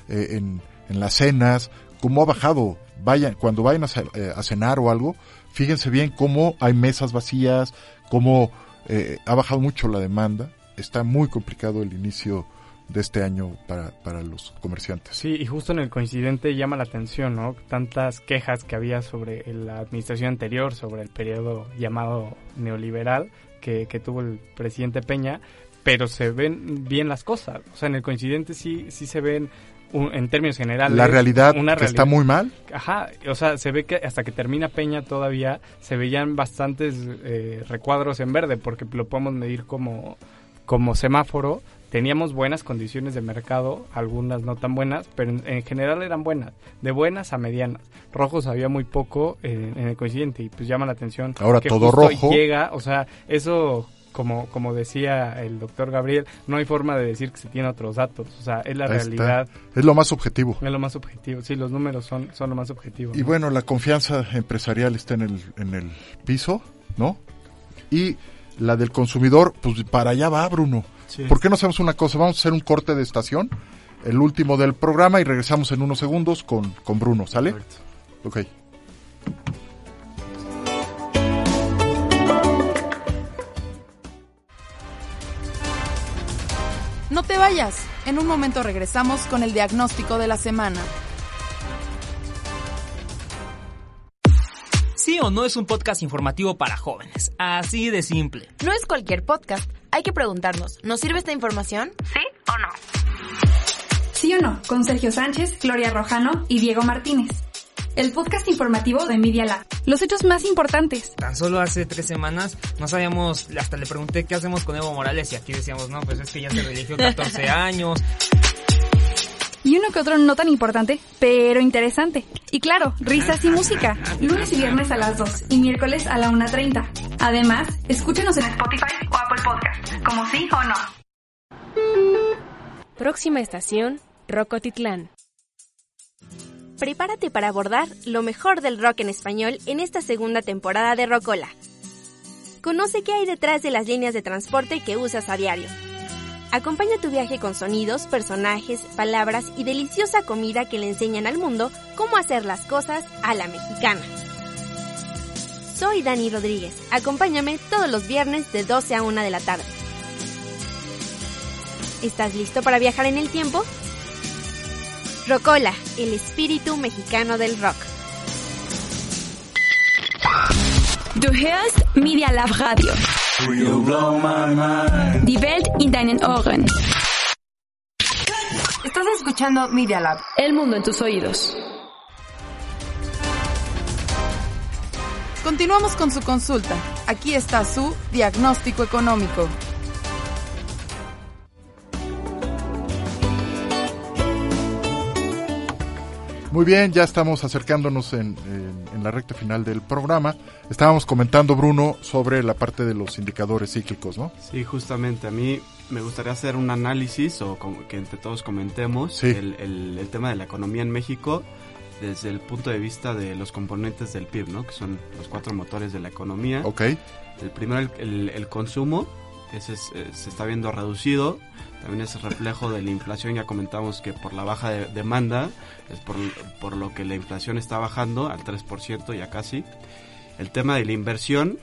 [SPEAKER 2] eh, en, las cenas, cómo ha bajado. Vayan, cuando vayan a, eh, a cenar o algo, fíjense bien cómo hay mesas vacías, cómo eh, ha bajado mucho la demanda. Está muy complicado el inicio de este año para, para los comerciantes.
[SPEAKER 3] Sí, y justo en el coincidente llama la atención, ¿no? Tantas quejas que había sobre la administración anterior, sobre el periodo llamado neoliberal que, que tuvo el presidente Peña, pero se ven bien las cosas. O sea, en el coincidente sí, sí se ven, un- en términos generales...
[SPEAKER 2] La realidad
[SPEAKER 3] una
[SPEAKER 2] que está muy mal.
[SPEAKER 3] Ajá, o sea, se ve que hasta que termina Peña todavía se veían bastantes eh, recuadros en verde, porque lo podemos medir como, como semáforo. Teníamos buenas condiciones de mercado, algunas no tan buenas, pero en, en general eran buenas, de buenas a medianas. Rojos había muy poco en, en el coincidente y pues llama la atención.
[SPEAKER 2] Ahora
[SPEAKER 3] que
[SPEAKER 2] todo rojo.
[SPEAKER 3] Llega, o sea, eso como, como decía el doctor Gabriel, no hay forma de decir que se tiene otros datos, o sea, es la
[SPEAKER 2] Ahí está.
[SPEAKER 3] realidad.
[SPEAKER 2] Es lo más objetivo.
[SPEAKER 3] Es lo más objetivo, sí, los números son, son lo más objetivo.
[SPEAKER 2] Y
[SPEAKER 3] ¿no?
[SPEAKER 2] bueno, la confianza empresarial está en el, en el piso, ¿no? Y la del consumidor, pues para allá va, Bruno.
[SPEAKER 7] Sí.
[SPEAKER 2] ¿Por qué no hacemos una cosa? Vamos a hacer un corte de estación, el último del programa, y regresamos en unos segundos con, con Bruno, ¿sale? Ok.
[SPEAKER 8] No te vayas. En un momento regresamos con el diagnóstico de la semana.
[SPEAKER 16] Sí o no es un podcast informativo para jóvenes. Así de simple.
[SPEAKER 17] No es cualquier podcast. Hay que preguntarnos, ¿nos sirve esta información? ¿Sí o no?
[SPEAKER 18] Sí o no, con Sergio Sánchez, Gloria Rojano y Diego Martínez. El podcast informativo de Media Lab. Los hechos más importantes.
[SPEAKER 16] Tan solo hace tres semanas no sabíamos, hasta le pregunté qué hacemos con Evo Morales y aquí decíamos, no, pues es que ya se religió 14 años.
[SPEAKER 18] Y uno que otro no tan importante, pero interesante. Y claro, risas y música. Lunes y viernes a las 2 y miércoles a la 1.30. Además, escúchenos en Spotify o Apple Podcast, como sí o no.
[SPEAKER 14] Próxima estación, Rocotitlán.
[SPEAKER 19] Prepárate para abordar lo mejor del rock en español en esta segunda temporada de Rocola. Conoce qué hay detrás de las líneas de transporte que usas a diario. Acompaña tu viaje con sonidos, personajes, palabras y deliciosa comida que le enseñan al mundo cómo hacer las cosas a la mexicana. Soy Dani Rodríguez. Acompáñame todos los viernes de 12 a 1 de la tarde. ¿Estás listo para viajar en el tiempo? Rocola, el espíritu mexicano del rock.
[SPEAKER 18] Du hörst Media Lab Radio. Die Welt in deinen Ohren.
[SPEAKER 13] Estás escuchando Media Lab.
[SPEAKER 14] El mundo en tus oídos.
[SPEAKER 8] Continuamos con su consulta. Aquí está su diagnóstico económico.
[SPEAKER 2] Muy bien, ya estamos acercándonos en, en- en la recta final del programa. Estábamos comentando, Bruno, sobre la parte de los indicadores cíclicos, ¿no?
[SPEAKER 5] Sí, justamente a mí me gustaría hacer un análisis o como que entre todos comentemos
[SPEAKER 2] Sí.
[SPEAKER 5] el, el- el tema de la economía en México desde el punto de vista de los componentes del PIB, ¿no? Que son los cuatro motores de la economía.
[SPEAKER 2] Ok.
[SPEAKER 5] El primero, el, el- consumo, ese es- eh, se está viendo reducido. También es reflejo de la inflación. Ya comentamos que por la baja de demanda es por, por lo que la inflación está bajando al 3% ya casi. El tema de la inversión,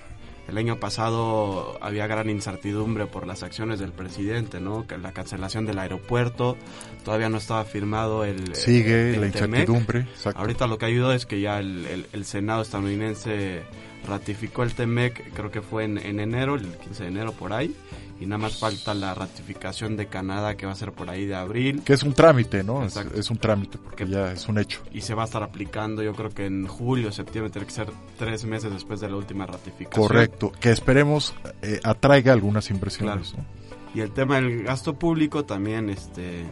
[SPEAKER 5] el año pasado había gran incertidumbre por las acciones del presidente, ¿no? La cancelación del aeropuerto, todavía no estaba firmado el...
[SPEAKER 2] Sigue
[SPEAKER 5] el
[SPEAKER 2] la incertidumbre, exacto.
[SPEAKER 5] Ahorita lo que ayudó es que ya el, el- el Senado estadounidense ratificó el TEMEC, creo que fue en, en enero, el 15 de enero por ahí, y nada más falta la ratificación de Canadá que va a ser por ahí de abril.
[SPEAKER 2] Que es un trámite, ¿no? Es, es un trámite porque ya es un hecho.
[SPEAKER 5] Y se va a estar aplicando, yo creo que en julio, septiembre, tiene que ser tres meses después de la última ratificación.
[SPEAKER 2] Correcto. Que esperemos eh, atraiga algunas inversiones,
[SPEAKER 5] Claro. Y el tema del gasto público también, este,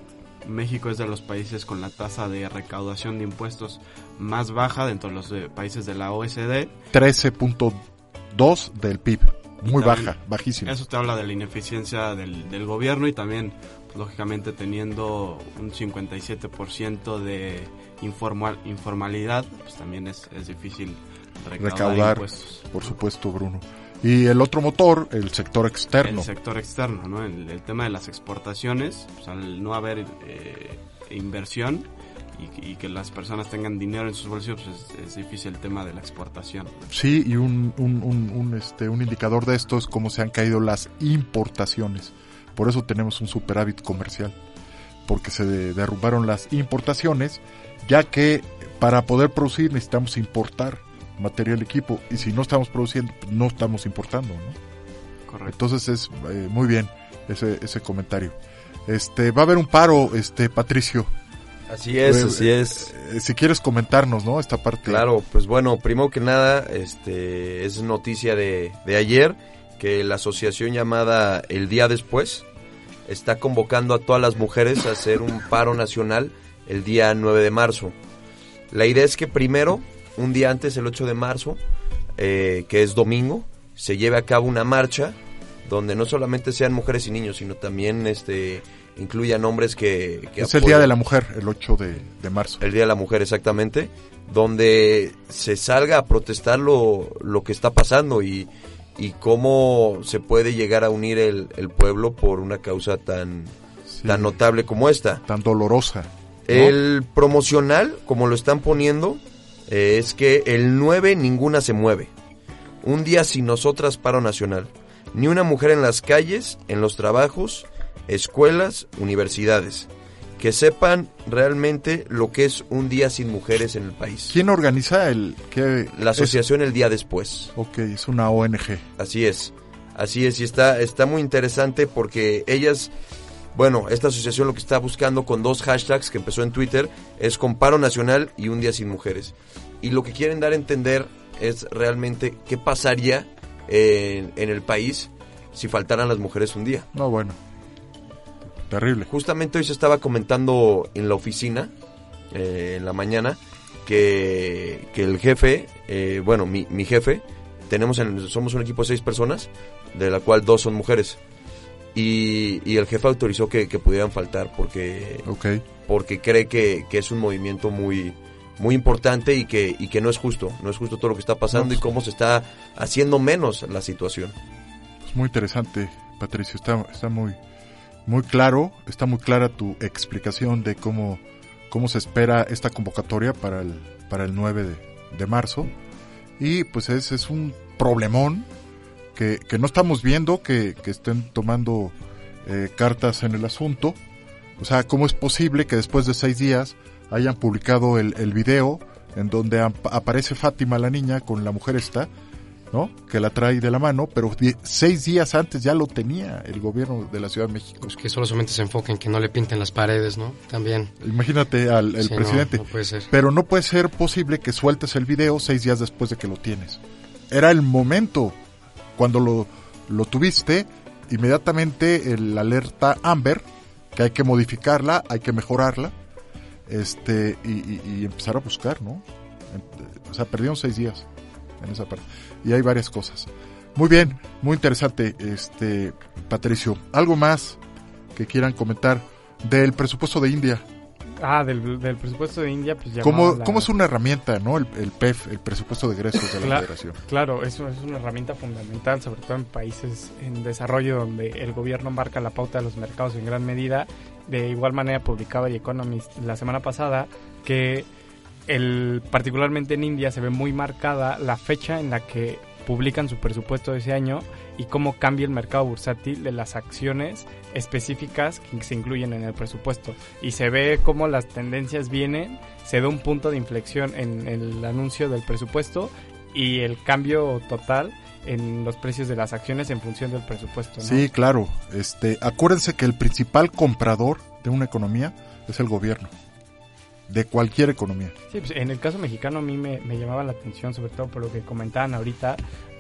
[SPEAKER 5] México es de los países con la tasa de recaudación de impuestos más baja dentro de los países de la OSD.
[SPEAKER 2] ¿no? 13.2 del PIB. Muy baja, bajísima.
[SPEAKER 5] Eso te habla de la ineficiencia del, del gobierno y también, pues, lógicamente, teniendo un 57% de informal, informalidad, pues también es, es difícil recaudar,
[SPEAKER 2] Recaudar,
[SPEAKER 5] impuestos.
[SPEAKER 2] por supuesto, Bruno. Y el otro motor, el sector externo.
[SPEAKER 5] El sector externo, ¿no? El, el tema de las exportaciones, pues, al no haber eh, inversión y, y que las personas tengan dinero en sus bolsillos, pues es, es difícil el tema de la exportación.
[SPEAKER 2] Sí, y un, un, un, un, este, un indicador de esto es cómo se han caído las importaciones. Por eso tenemos un superávit comercial, porque se de- derrumbaron las importaciones, ya que para poder producir necesitamos importar material equipo, y si no estamos produciendo, no estamos importando, ¿no?
[SPEAKER 5] Correcto.
[SPEAKER 2] Entonces es eh, muy bien ese, ese comentario. Este, va a haber un paro, este, Patricio.
[SPEAKER 4] Así es,
[SPEAKER 2] Eh,
[SPEAKER 4] así es.
[SPEAKER 2] eh, si quieres comentarnos, ¿no? Esta parte.
[SPEAKER 4] Claro, pues bueno, primero que nada, este es noticia de, de ayer que la asociación llamada El Día Después está convocando a todas las mujeres a hacer un paro nacional el día 9 de marzo. La idea es que primero, un día antes, el 8 de marzo, eh, que es domingo, se lleve a cabo una marcha donde no solamente sean mujeres y niños, sino también este incluyan hombres que, que
[SPEAKER 2] es el Día de la Mujer, el 8 de, de marzo.
[SPEAKER 4] el Día de la Mujer, exactamente, donde se salga a protestar lo, lo que está pasando y, y cómo se puede llegar a unir el, el pueblo por una causa tan, tan notable como esta.
[SPEAKER 2] Tan dolorosa. ¿no?
[SPEAKER 4] El promocional, como lo están poniendo, eh, es que el 9 ninguna se mueve. Un día sin nosotras paro nacional. Ni una mujer en las calles, en los trabajos, escuelas, universidades. Que sepan realmente lo que es un día sin mujeres en el país.
[SPEAKER 2] ¿Quién organiza el qué
[SPEAKER 4] La asociación El Día Después.
[SPEAKER 2] Ok, es una ONG.
[SPEAKER 4] Así es, así es, y está, está muy interesante porque ellas, bueno, esta asociación lo que está buscando con dos hashtags que empezó en Twitter es Comparo Nacional y Un Día Sin Mujeres. Y lo que quieren dar a entender es realmente qué pasaría en, en el país si faltaran las mujeres un día.
[SPEAKER 2] No, bueno. Terrible.
[SPEAKER 4] Justamente hoy se estaba comentando en la oficina, eh, en la mañana, que, que el jefe, eh, bueno, mi, mi jefe, tenemos en- somos un equipo de seis personas, de la cual dos son mujeres. Y, y el jefe autorizó que, que pudieran faltar porque, porque cree que, que es un movimiento muy, muy importante y que, y que no es justo, no es justo todo lo que está pasando y cómo se está haciendo menos la situación.
[SPEAKER 2] Es muy interesante, Patricio. Está, está muy, muy claro, está muy clara tu explicación de cómo, cómo se espera esta convocatoria para el, para el 9 de, de marzo. Y pues es, es un problemón que, que no estamos viendo que, que estén tomando eh, cartas en el asunto. O sea, ¿cómo es posible que después de seis días hayan publicado el, el video en donde ap- aparece Fátima la niña con la mujer esta, ¿no? Que la trae de la mano, pero seis días antes ya lo tenía el gobierno de la Ciudad de México.
[SPEAKER 6] Pues que solo solamente se enfoca en que no le pinten las paredes, ¿no? También.
[SPEAKER 2] Imagínate al el
[SPEAKER 6] Sí, no,
[SPEAKER 2] presidente.
[SPEAKER 6] no puede ser.
[SPEAKER 2] Pero no puede ser posible que sueltes el video seis días después de que lo tienes. Era el momento. Cuando lo, lo tuviste, inmediatamente el alerta Amber, que hay que modificarla, hay que mejorarla, este, y, y- y empezar a buscar, ¿no? O sea, perdieron seis días en esa parte. Y hay varias cosas. Muy bien, muy interesante, este, Patricio. ¿Algo más que quieran comentar del presupuesto de India?
[SPEAKER 3] Ah, del, del presupuesto de India, pues
[SPEAKER 2] ¿Cómo,
[SPEAKER 3] llamaba la-
[SPEAKER 2] cómo es una herramienta, no? El, el PEF, el presupuesto de egresos de la
[SPEAKER 3] Cla-
[SPEAKER 2] federación.
[SPEAKER 3] Claro, eso es una herramienta fundamental, sobre todo en países en desarrollo donde el gobierno marca la pauta de los mercados en gran medida. De igual manera publicaba The Economist la semana pasada que el, particularmente en India se ve muy marcada la fecha en la que publican su presupuesto de ese año y cómo cambia el mercado bursátil de las acciones específicas que se incluyen en el presupuesto. Y se ve cómo las tendencias vienen, se da un punto de inflexión en el anuncio del presupuesto y el cambio total en los precios de las acciones en función del presupuesto.
[SPEAKER 2] Sí, claro. Este, acuérdense que el principal comprador de una economía es el gobierno. De cualquier economía.
[SPEAKER 3] Sí, pues, en el caso mexicano a mí me, me llamaba la atención, sobre todo por lo que comentaban ahorita,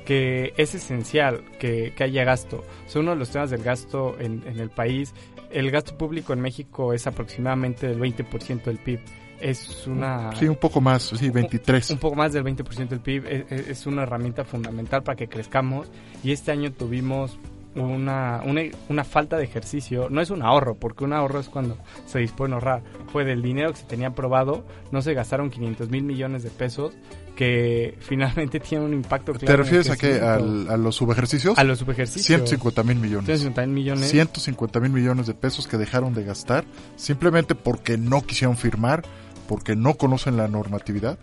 [SPEAKER 3] que es esencial que, que haya gasto. O sea, uno de los temas del gasto en, en el país, el gasto público en México es aproximadamente del 20% del PIB. Es una...
[SPEAKER 2] Sí, un poco más, sí, 23.
[SPEAKER 3] Un, un poco más del 20% del PIB. Es, es- es una herramienta fundamental para que crezcamos. Y este año tuvimos una, una, una falta de ejercicio. No es un ahorro, porque un ahorro es cuando se dispone a ahorrar. Fue del dinero que se tenía aprobado, no se gastaron 500 mil millones de pesos, que finalmente tiene un impacto
[SPEAKER 2] ¿Te
[SPEAKER 3] claro
[SPEAKER 2] refieres a qué? ¿Al- ¿A los subejercicios?
[SPEAKER 3] A los subejercicios.
[SPEAKER 2] 150 mil millones.
[SPEAKER 3] 150 mil millones.
[SPEAKER 2] 150 mil millones de pesos que dejaron de gastar simplemente porque no quisieron firmar, porque no conocen la normatividad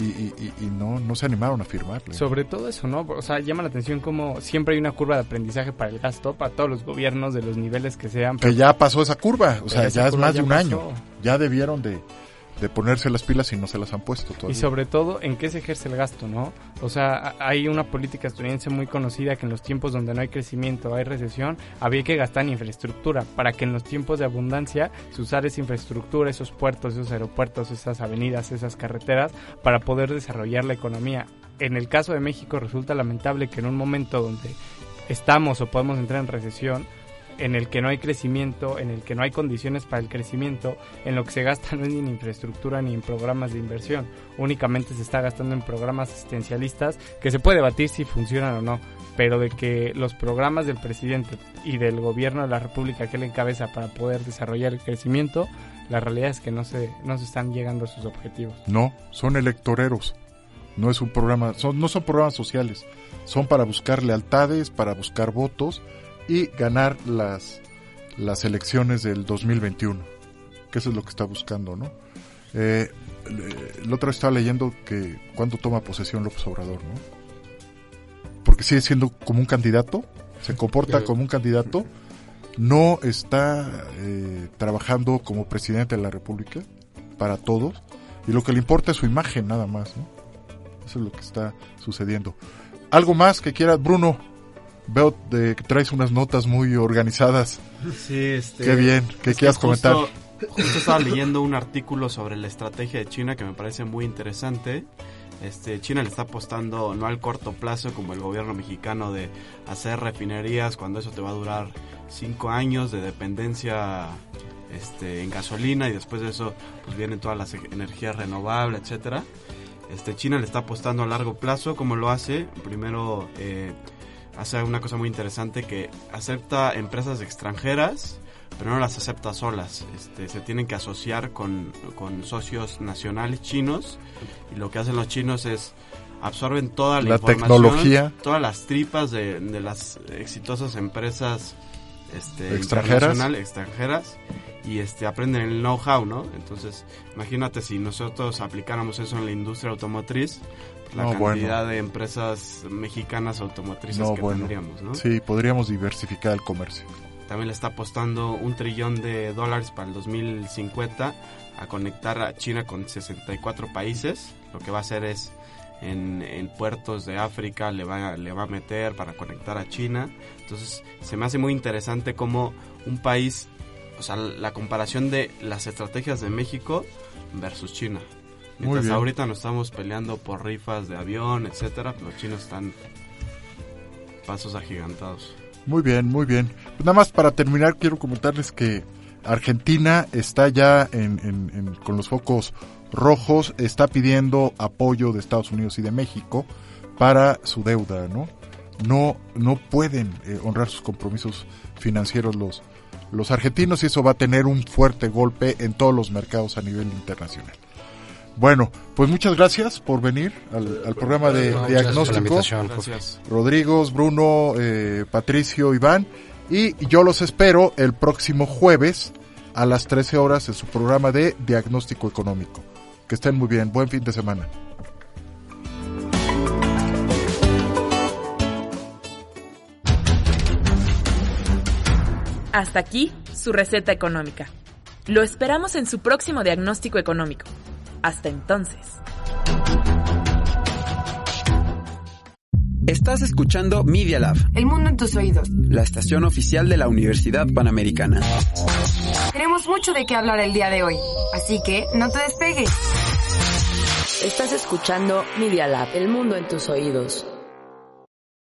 [SPEAKER 2] y, y- no, no se animaron a firmarle.
[SPEAKER 3] Sobre todo eso, ¿no? O sea, llama la atención como siempre hay una curva de aprendizaje para el gasto, para todos los gobiernos de los niveles que sean.
[SPEAKER 2] que ya pasó esa curva, o sea, ya es más de un
[SPEAKER 3] pasó.
[SPEAKER 2] año. Ya debieron de, de ponerse las pilas y no se las han puesto
[SPEAKER 3] Y
[SPEAKER 2] todavía.
[SPEAKER 3] sobre todo, ¿en qué se ejerce el gasto, no? O sea, hay una política estadounidense muy conocida que en los tiempos donde no hay crecimiento, hay recesión, había que gastar en infraestructura para que en los tiempos de abundancia se usara esa infraestructura, esos puertos, esos aeropuertos, esas avenidas, esas carreteras, para poder desarrollar la economía. En el caso de México resulta lamentable que en un momento donde estamos o podemos entrar en recesión, en el que no hay crecimiento, en el que no hay condiciones para el crecimiento, en lo que se gasta no es ni en infraestructura ni en programas de inversión, únicamente se está gastando en programas asistencialistas que se puede debatir si funcionan o no, pero de que los programas del presidente y del gobierno de la República que él encabeza para poder desarrollar el crecimiento, la realidad es que no se, no se están llegando a sus objetivos.
[SPEAKER 2] No, son electoreros. No es un programa, son, no son programas sociales. Son para buscar lealtades, para buscar votos y ganar las, las elecciones del 2021. Que eso es lo que está buscando, ¿no? Eh, eh, otra vez estaba leyendo que cuando toma posesión López Obrador, ¿no? Porque sigue siendo como un candidato, se comporta como un candidato, no está eh, trabajando como presidente de la República para todos y lo que le importa es su imagen nada más, ¿no? Eso es lo que está sucediendo. Algo más que quieras, Bruno. Veo de que traes unas notas muy organizadas.
[SPEAKER 5] Sí, este.
[SPEAKER 2] Qué bien, ¿qué
[SPEAKER 5] es que
[SPEAKER 2] quieras comentar?
[SPEAKER 5] Justo, justo estaba leyendo un artículo sobre la estrategia de China que me parece muy interesante. Este, China le está apostando no al corto plazo como el gobierno mexicano de hacer refinerías cuando eso te va a durar cinco años de dependencia este, en gasolina y después de eso pues vienen todas las energías renovables, etcétera. Este, China le está apostando a largo plazo, como lo hace. Primero eh, hace una cosa muy interesante que acepta empresas extranjeras, pero no las acepta solas. Este, se tienen que asociar con, con socios nacionales chinos y lo que hacen los chinos es absorben toda la,
[SPEAKER 2] La
[SPEAKER 5] información,
[SPEAKER 2] tecnología.
[SPEAKER 5] todas las tripas de, de las exitosas empresas este,
[SPEAKER 2] Extranjeras.
[SPEAKER 5] extranjeras y este aprenden el know-how, ¿no? Entonces, imagínate si nosotros aplicáramos eso en la industria automotriz, la
[SPEAKER 2] No,
[SPEAKER 5] cantidad
[SPEAKER 2] bueno.
[SPEAKER 5] de empresas mexicanas automotrices
[SPEAKER 2] No,
[SPEAKER 5] que
[SPEAKER 2] bueno.
[SPEAKER 5] tendríamos, ¿no?
[SPEAKER 2] Sí, podríamos diversificar el comercio.
[SPEAKER 5] También le está apostando un trillón de dólares para el 2050 a conectar a China con 64 países. Lo que va a hacer es en, en puertos de África le va, le va a meter para conectar a China. Entonces se me hace muy interesante cómo un país, o sea, la comparación de las estrategias de México versus China. Mientras ahorita nos estamos peleando por rifas de avión, etcétera, los chinos están pasos agigantados.
[SPEAKER 2] Muy bien, muy bien. Pues nada más para terminar, quiero comentarles que Argentina está ya en, en- en- con los focos rojos, está pidiendo apoyo de Estados Unidos y de México para su deuda, ¿no? No, no pueden eh, honrar sus compromisos financieros los, los argentinos y eso va a tener un fuerte golpe en todos los mercados a nivel internacional. Bueno, pues muchas gracias por venir al, al programa de
[SPEAKER 6] No, muchas gracias por la
[SPEAKER 2] diagnóstico.
[SPEAKER 6] invitación.
[SPEAKER 5] Gracias.
[SPEAKER 2] Rodrigo, Bruno, eh, Patricio, Iván. Y yo los espero el próximo jueves a las 13 horas en su programa de diagnóstico económico. Que estén muy bien. Buen fin de semana.
[SPEAKER 1] Hasta aquí su receta económica. Lo esperamos en su próximo diagnóstico económico. Hasta entonces.
[SPEAKER 20] Estás escuchando Media Lab,
[SPEAKER 13] El mundo en tus oídos.
[SPEAKER 20] la estación oficial de la Universidad Panamericana.
[SPEAKER 13] Tenemos mucho de qué hablar el día de hoy, así que no te despegues.
[SPEAKER 21] Estás escuchando Media Lab, el mundo en tus oídos.